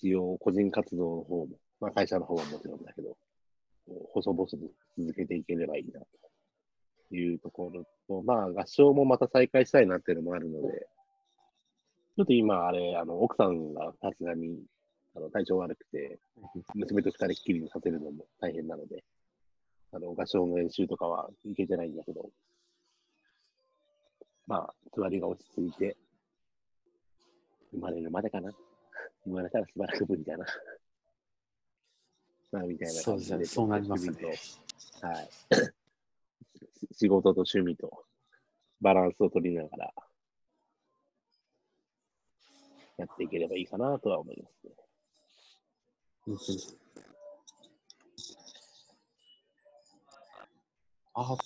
一応個人活動の方も、まあ会社の方はもちろんだけど、細々と続けていければいいなというところと、まあ合唱もまた再開したいなっていうのもあるので、ちょっと今あれ、あの奥さんがさすがにあの体調悪くて、娘と二人っきりにさせるのも大変なので、あの合唱の練習とかは行けてないんだけど、まあ、座りが落ち着いて、生まれるまでかな。*laughs* 生まれたらしばらく無理だな。*laughs* まあ、みたいなそうですね、感じで。そうなりますね。はい。*laughs* 仕事と趣味とバランスを取りながら、やっていければいいかなとは思いますね。あ、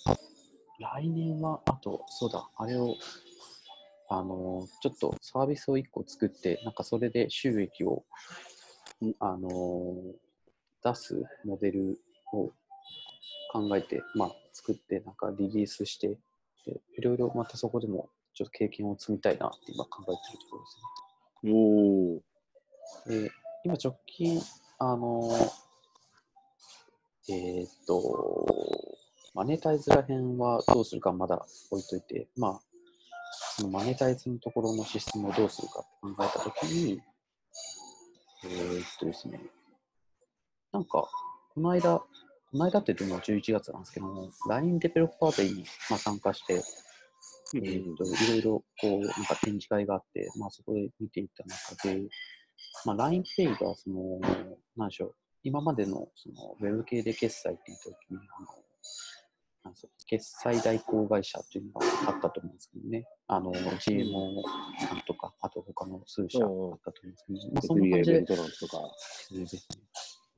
来年は、あと、そうだ、あれを、あの、ちょっとサービスを1個作って、なんかそれで収益を、んあの、出すモデルを考えて、まあ、作って、なんかリリースして、でいろいろまたそこでも、ちょっと経験を積みたいなって今考えてるところですね。おー。で、今直近、あの、えーっと、マネタイズら辺はどうするかまだ置いといて、まあ、そのマネタイズのところのシステムをどうするかって考えたときに、えーっとですね、なんか、この間、この間ってでも11月なんですけども、LINE デベロッパーデーに、まあ、参加して、えー、といろいろこうなんか展示会があって、まあ、そこで見ていた中で、まあ、LINEPay がその、なんでしょう、今までのそのウェブ系で決済って言ったときにあのなん決済代行会社っていうのがあったと思うんですけどね、あの GMO さんとか、あと他の数社あったと思うんですけど、まあ、そんな感じでとか。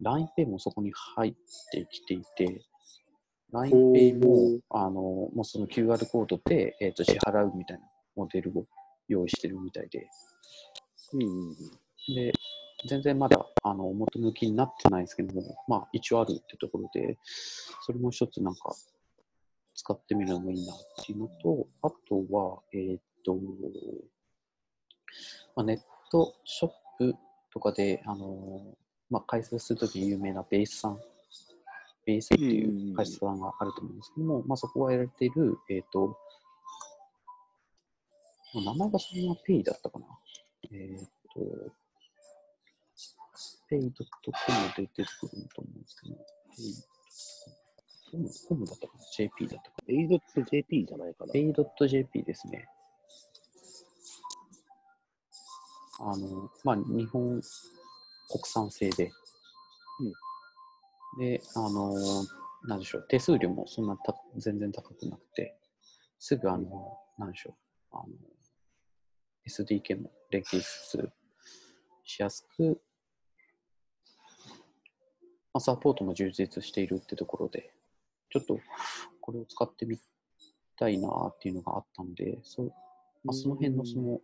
LINEPay もそこに入ってきていて、LINEPay も、あの、もうその QR コードで、えっ、と、支払うみたいなモデルを用意してるみたいで、うんうんうん。で、全然まだ、あの、表向きになってないですけども、まあ、一応あるってところで、それも一つなんか、使ってみるのもいいなっていうのと、あとは、えっ、と、まあ、ネットショップとかで、あの、まあ、開設するときに有名なベースさん、ベースっていう会社さんがあると思うんですけども、まあ、そこがやられている、えっ、と、名前がそんなペイだったかな。えっ、と、ペイ .com で出てくると思うんですけど、ペイコムコムだったかな ?JP だったかな？ Pay.jp じゃないかな。Pay.jp ですね。あの、まあ、日本国産製で、で、あの、なんでしょう、手数料もそんなた全然高くなくて、すぐ、あの、なんでしょう、あの、SDK も連携するしやすく、まあ、サポートも充実しているってところで、ちょっとこれを使ってみたいなっていうのがあったので、そうまあ、その辺のその、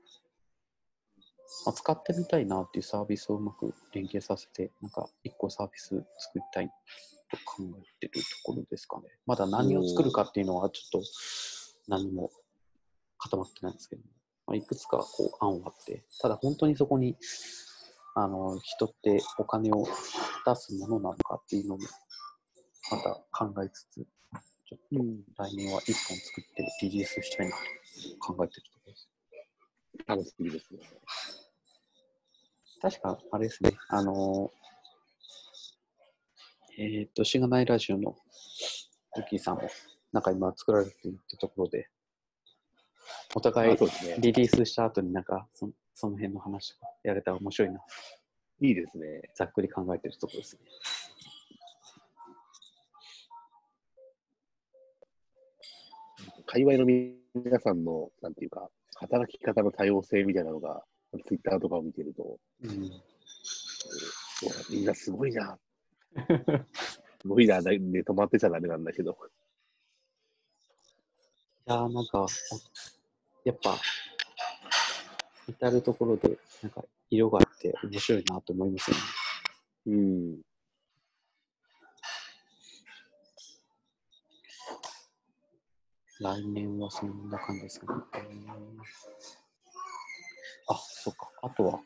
まあ、使ってみたいなっていうサービスをうまく連携させて、なんか一個サービス作りたいと考えてるところですかね。まだ何を作るかっていうのはちょっと何も固まってないんですけど、まあ、いくつかこう案はあって、ただ本当にそこにあの人ってお金を出すものなのかっていうのもまた考えつつ、ちょっとうん。来年は一本作ってリリースしたいなと考えてるところです。楽しみですね。確か、あれですね、あのー、えっ、と、しがないラジオのウッキーさんも、なんか今作られてるってところで、お互い。リリースした後になんかそ、その辺の話とかやれたら面白いな、いいですね。ざっくり考えてるところですね。界隈の皆さんの、なんていうか、働き方の多様性みたいなのが、ツイッターとかを見てると、うん、みんなすごいな。*laughs* すごいな、で止まってちゃダメなんだけど。いやーなんか、やっぱ、至るところで、なんか、色があって面白いなと思いますよね。うん。来年はそんな感じですかね。あ、そっか。あとは、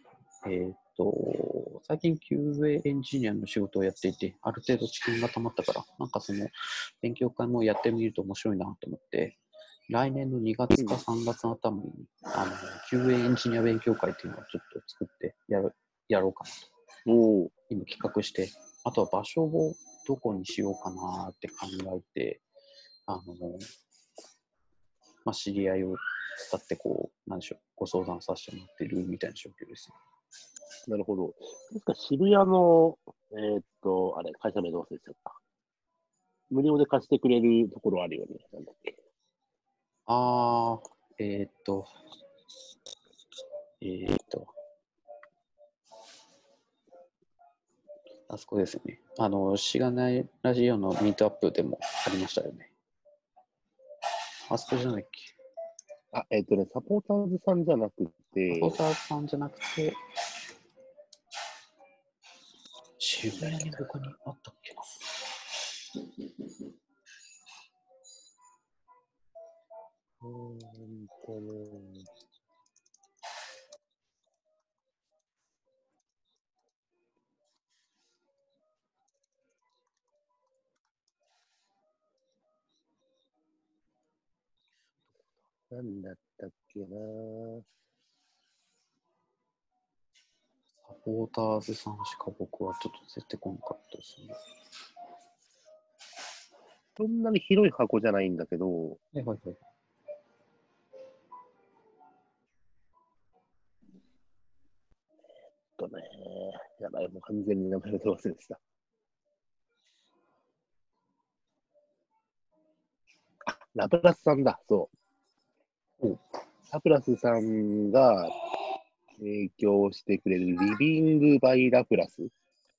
えーっと、最近 QA エンジニアの仕事をやっていて、ある程度知見が溜まったから、なんかその勉強会もやってみると面白いなと思って、来年の2月か3月の頭に、あの QA エンジニア勉強会っていうのをちょっと作ってやるやろうかなと。おお。今企画して、あとは場所をどこにしようかなって考えて、あの、まあ、知り合いを伝ってこう、なんでしょう、ご相談させてもらってるみたいな状況ですね。なるほど。確か渋谷の、えーっと、あれ、会社名どう忘れちゃった。無料で貸してくれるところあるよね。なんだっけ。あー、えーっと、えーっと、あそこですよね。あの、しがないラジオのミートアップでもありましたよね。あそこじゃないっけ？あ、えーっとね、サポーターズさんじゃなくてサ、ポーターさんじゃなくて、渋谷に他にあったっけな？うーんとね、なんだったっけなサポーターズさんしか僕はちょっと出てこなかったですね。そんなに広い箱じゃないんだけど、はいはいはい。とね、やばい、もう完全に名前を忘れてた。あ、ラプラスさんだ、そうお。ラプラスさんが提供してくれるリビングバイラプラスって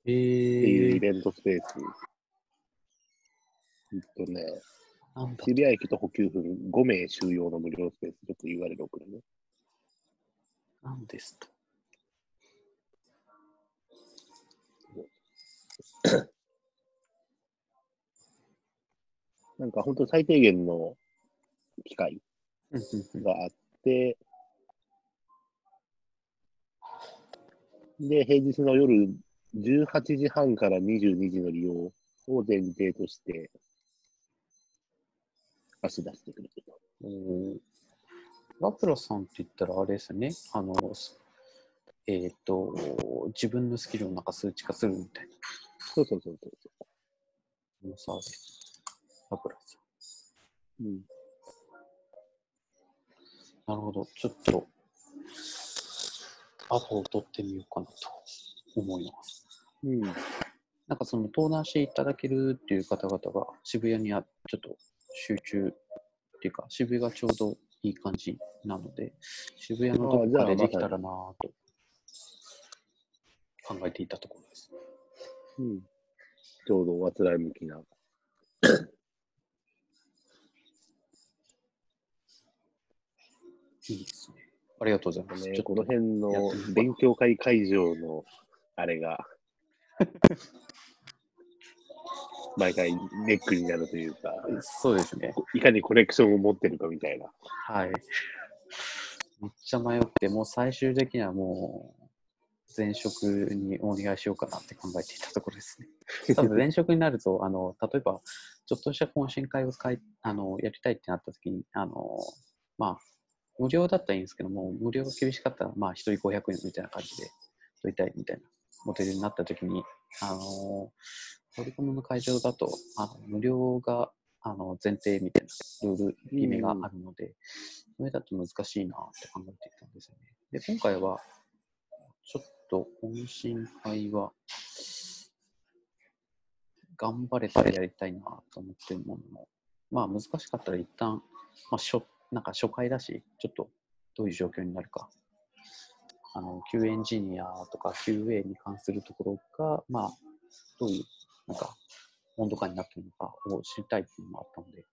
えー、いうイベントスペース。えっとね、渋谷駅徒歩9分5名収容の無料スペース、ちょっと URL 送るね。なんですと。*coughs* なんか本当最低限の機会うんうんうんがあって、で、平日の夜18時半から22時の利用を前提として、足出してくれてると。おーラプラスさんって言ったらあれですよね。あの、えっ、と、自分のスキルをなんか数値化するみたいそうそうそうそうサービス。ラプラス。う。うん。なるほど。ちょっと、アポを取ってみようかなと思います。うん。なんかその登壇していただけるっていう方々が渋谷にあちょっと集中っていうか、渋谷がちょうどいい感じなので、渋谷のどこかでできたらなぁと考えていたところです。うん。ちょうどおあつらい向きな。*coughs* いいですね。ありがとうございます。ね、この辺の勉強会会場のあれが、*laughs* 毎回ネックになるというか、そうですね。いかにコネクションを持ってるかみたいな。はい。めっちゃ迷って、もう最終的にはもう、前職にお願いしようかなって考えていたところですね。*laughs* 多分前職になると、あの、例えば、ちょっとした懇親会を使い、あの、やりたいってなった時に、あの、まあ、無料だったらいいんですけども、無料が厳しかったら、まあ、一人500円みたいな感じで取りたいみたいなモデルになった時に、あの、トリコムの会場だと、あの無料があの前提みたいなルール決めがあるので、それだと難しいなって考えていたんですよね。で、今回は、ちょっと懇親会は、頑張れたらやりたいなと思ってるものの、まあ難しかったら一旦、まあ、初なんか初回だし、ちょっとどういう状況になるか、あの、Q エンジニアとか QA に関するところが、まあ、どういう、なんか、温度感になってるのかを知りたいっていうのもあったので、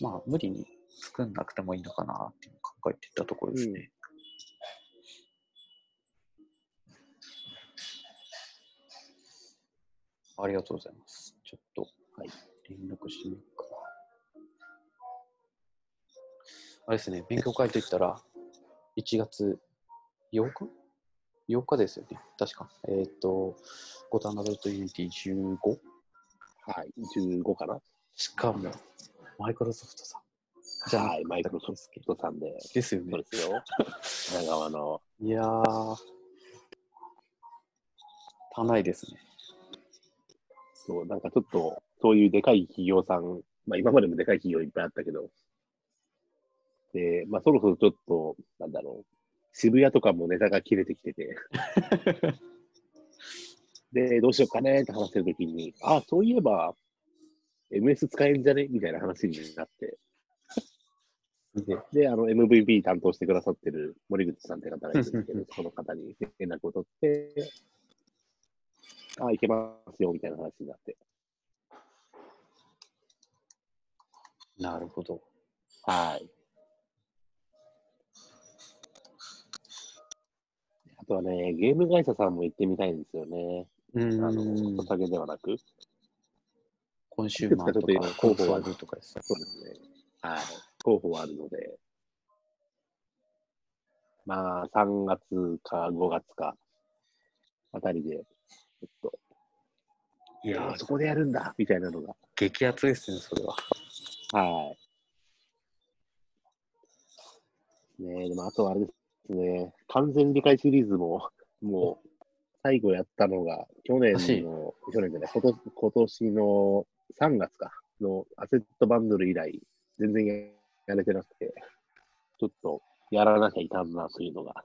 まあ、無理に作んなくてもいいのかなっていうのを考えていたところですね。ありがとうございます。ちょっと、はい、連絡してみようかな。あれですね、勉強会といったら、1月8日 ?8 日ですよね、確か。えっ、と、ゴタナドとユニティ 15? はい、15かな。しかも、マイクロソフトさん。じゃなかったはい、マイクロソフトさんで。ですよねそう。ですよ。神奈川の。いやー、足ないですね。そう、なんかちょっと、そういうでかい企業さん、まあ今までもでかい企業いっぱいあったけど、で、まあそろそろちょっと、なんだろう、渋谷とかもネタが切れてきてて、*laughs* で、どうしようかねって話してるときに、あ、そういえば、MS 使えんじゃねみたいな話になって、で、で、あの、MVP 担当してくださってる森口さんって方がいるんですけど、*laughs* その方に連絡を取って、あ、いけますよ、みたいな話になって。なるほど。はい。あとはね、ゲーム会社さんも行ってみたいんですよね。うあーの、んお、酒ではなく。コンシューマーとかいくつかちょっとコーポワールとかです。そうですね。はい。候補はあるので、まあ、3月か5月か、あたりで、ちょっと、いやー、そこでやるんだみたいなのが。激アツですね、それは。はい。ねえ、でもあとはあれですね、完全理解シリーズも、もう、最後やったのが、去年の、去年じゃない、こと今年の3月か、のアセットバンドル以来、全然ややれてなくて、ちょっとやらなきゃいかんなというのが。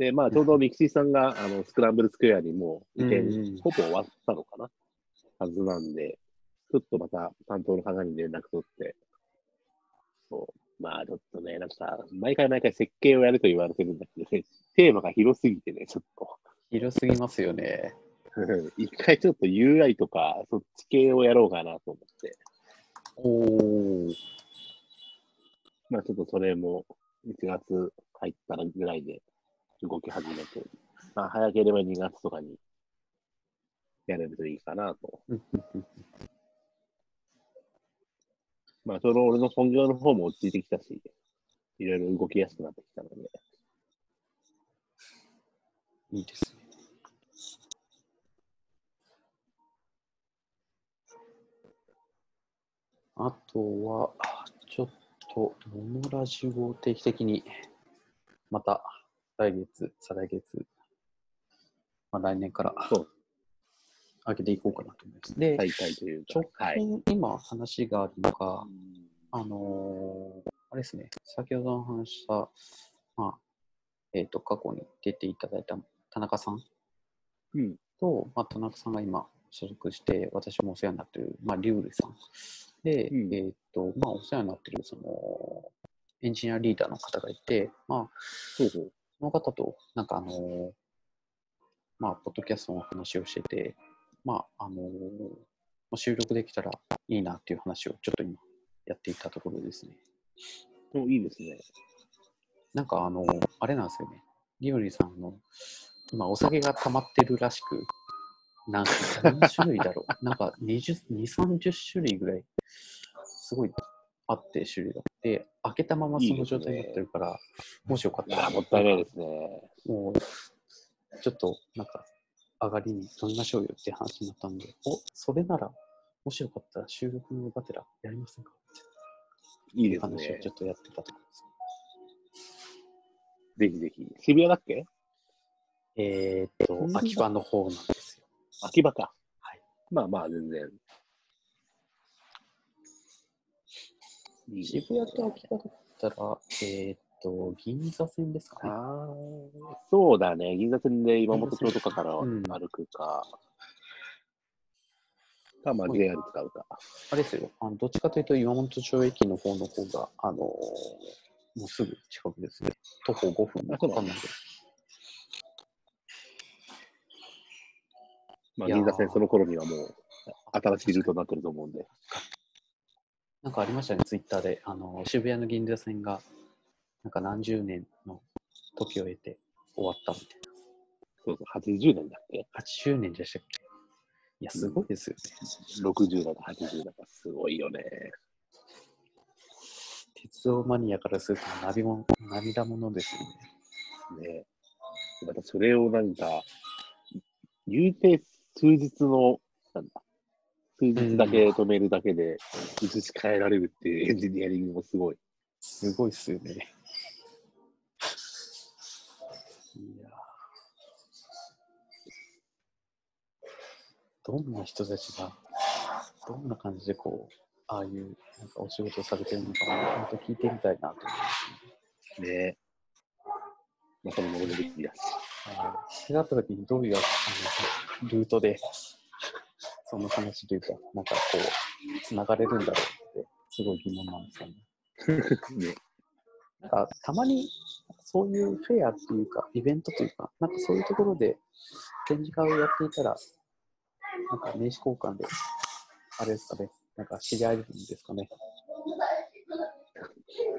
で、まあ、ちょうどミキシーさんが、あの、スクランブルスクエアにもう移転、ほぼ終わったのかな？はずなんで、ちょっとまた担当の方に連絡取って、そう、まあちょっとね、なんか、毎回毎回設計をやると言われてるんだけどね、テーマが広すぎてね、ちょっと。広すぎますよね。*laughs* 一回ちょっと UI とか、そっち系をやろうかなと思って、おー。まあちょっとそれも1月入ったらぐらいで動き始めて、まあ早ければ2月とかにやれるといいかなと。*laughs* まあちょうど俺の本業の方も落ち着いてきたし、いろいろ動きやすくなってきたので、いいですね。あとは、ちょっと、モノラジオを定期的に、また来月、再来月、まあ、来年から上げていこうかなと思います。で、再開というか直、はい。近、今話があるのが、あのーあれですね、先ほどお話しした、まあ、えっ、と、過去に出ていただいた田中さんうん。と、まあ、田中さんが今所属して、私もお世話になっている、まあ、リュウルさん。で、うんえっ、と、まあ、お世話になっている、その、エンジニアリーダーの方がいて、まあ、そうそう。その方と、なんかあのーまあ、ポッドキャストの話をしてて、まあ、あの収録できたらいいなっていう話をちょっと今やっていたところですね。もういいですね。なんかあのーあれなんですよね。リオリさんの、今お酒が溜まってるらしく、なんか何種類だろう。なんか20、2、30種類ぐらい、すごいあって種類が。で、開けたままその状態になってるから、もしよかったら、もったいないですね。もう、ちょっと、なんか、上がりに飲みましょうよって話になったんで、お、それなら、もしよかったら収録のがてらやりませんか？っていいです話をねちょ。っとやってたところです。ぜひぜひ。渋谷だっけ？えーっと、秋葉の方なんですよ。秋葉か。はい。まあまあ、全然。いい渋谷と秋葉だったら、えーっと、銀座線ですかね。ああ、そうだね。銀座線で今本町とかからうん歩くか。か、まあ JR 使うか。あれですよ、あのどっちかというと、岩本町駅の方の方が、あのーもうすぐ近くですね。徒歩5分かかんないけど。まあ、銀座線その頃にはもう新しいルートになってると思うんで。なんかありましたね、ツイッターで。あの、渋谷の銀座線が、なんか何十年の時を経て終わったみたいそうそう、80年だっけ？な。80年でしたっけ？いや、すごいですよね。?60 だか80だかすごいよね。鉄道マニアからすると涙も涙ものですよね。ねまたそれをなんか、言うて数日の、なんだ、数日だけ止めるだけで移し替えられるっていうエンジニアリングもすごい。すごいっすよね。いやーどんな人たちが、どんな感じでこう、ああいうなんかお仕事されてるのか、本当聞いてみたいなと思いますね。ねまたのものできだし。あのそれだった時にどういうあのルートでその話というか、なんかこう、つながれるんだろうって、すごい疑問なんですよね。*laughs* ねなんかたまにそういうフェアっていうか、イベントというか、なんかそういうところで展示会をやっていたら、なんか名刺交換で、あれですかね、なんか知り合えるんですかね。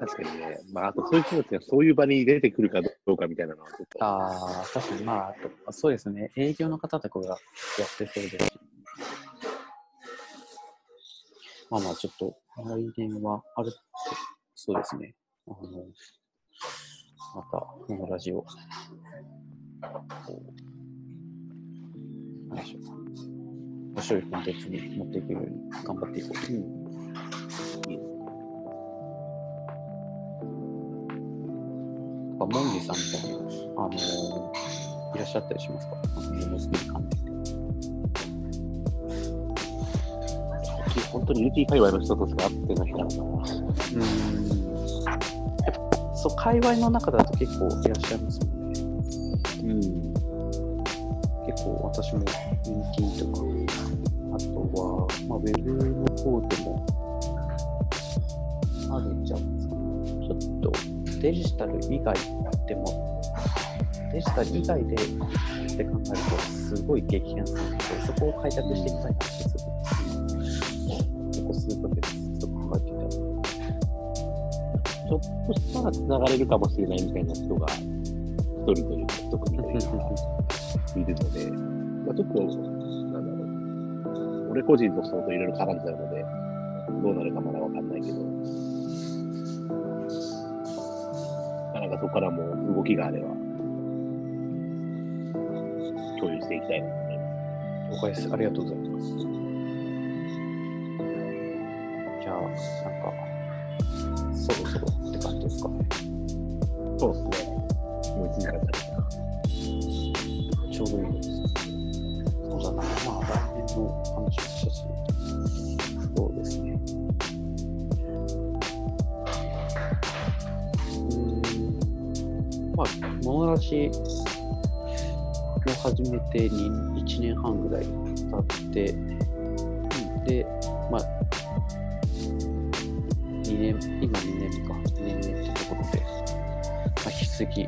確かにね。まあ、あとそういう人たちがそういう場に出てくるかどうかみたいなのはちょっと。ああ、確かに、まあそうですね、営業の方とかがやってそうですし。まあまあ、ちょっと、来年はあるって、そうですね。あの、また、このラジオ、こう、なんでしょう。面白いコンテンツに持っていけるように頑張っていこうと。うん。いいですなんかモンギさんみたいに、あのいらっしゃったりしますか？あの、ものすごい関連で。最近本当に UT 界隈の人としか会ってないからな。ん。そう、界隈の中だと結構いらっしゃいますよね。うん。結構私も人気とか、あとは、まあ、ウェブの方でも、あるんじゃないですかね。ちょっとデジタル以外でも、デジタル以外でって考えると、すごい激変するので、そこを開拓していきたいなって、ょっとしたら繋がれるかもしれないみたいな人が、一人というか、一組というか、いるので、まあ、ちょっと、なんだろう、俺個人の人といろいろ絡んじゃうので、どうなるかまだわかんないけど、なんかそこからも動きがあれば、共有していきたいなと思います。了解です。ありがとうございます。じゃあ、なんか、感じですかね。そうですね。もう1時間経った。ちょうどいいです。そうだな。まあ、来年の話もしたし、そうですね。うーん。まあ、モノラジを始めてに1年半ぐらい経って、で、まあ、き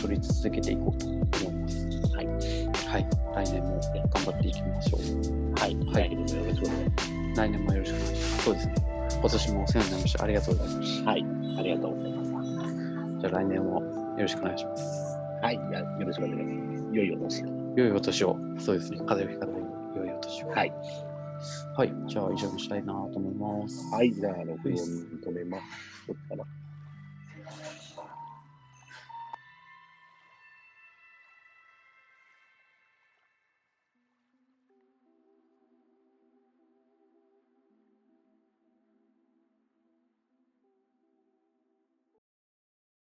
取り続けていこうと思います。はい。はい。来年も頑張っていきましょう。はい。はい来年もよろしくお願いします。来年もよろしくお願いします。そうですね。今年もお世話になりました。ありがとうございましはい。ありがとうございました。た。じゃあ来年もよろしくお願いします。はい。じゃあよろしくお願いします。良いお年を。良いお年を。そうですね。風邪をひかない良いお年を。はい。はい。じゃあ以上にしたいなと思います。はい。じゃあ、録音止めます。どっちかな。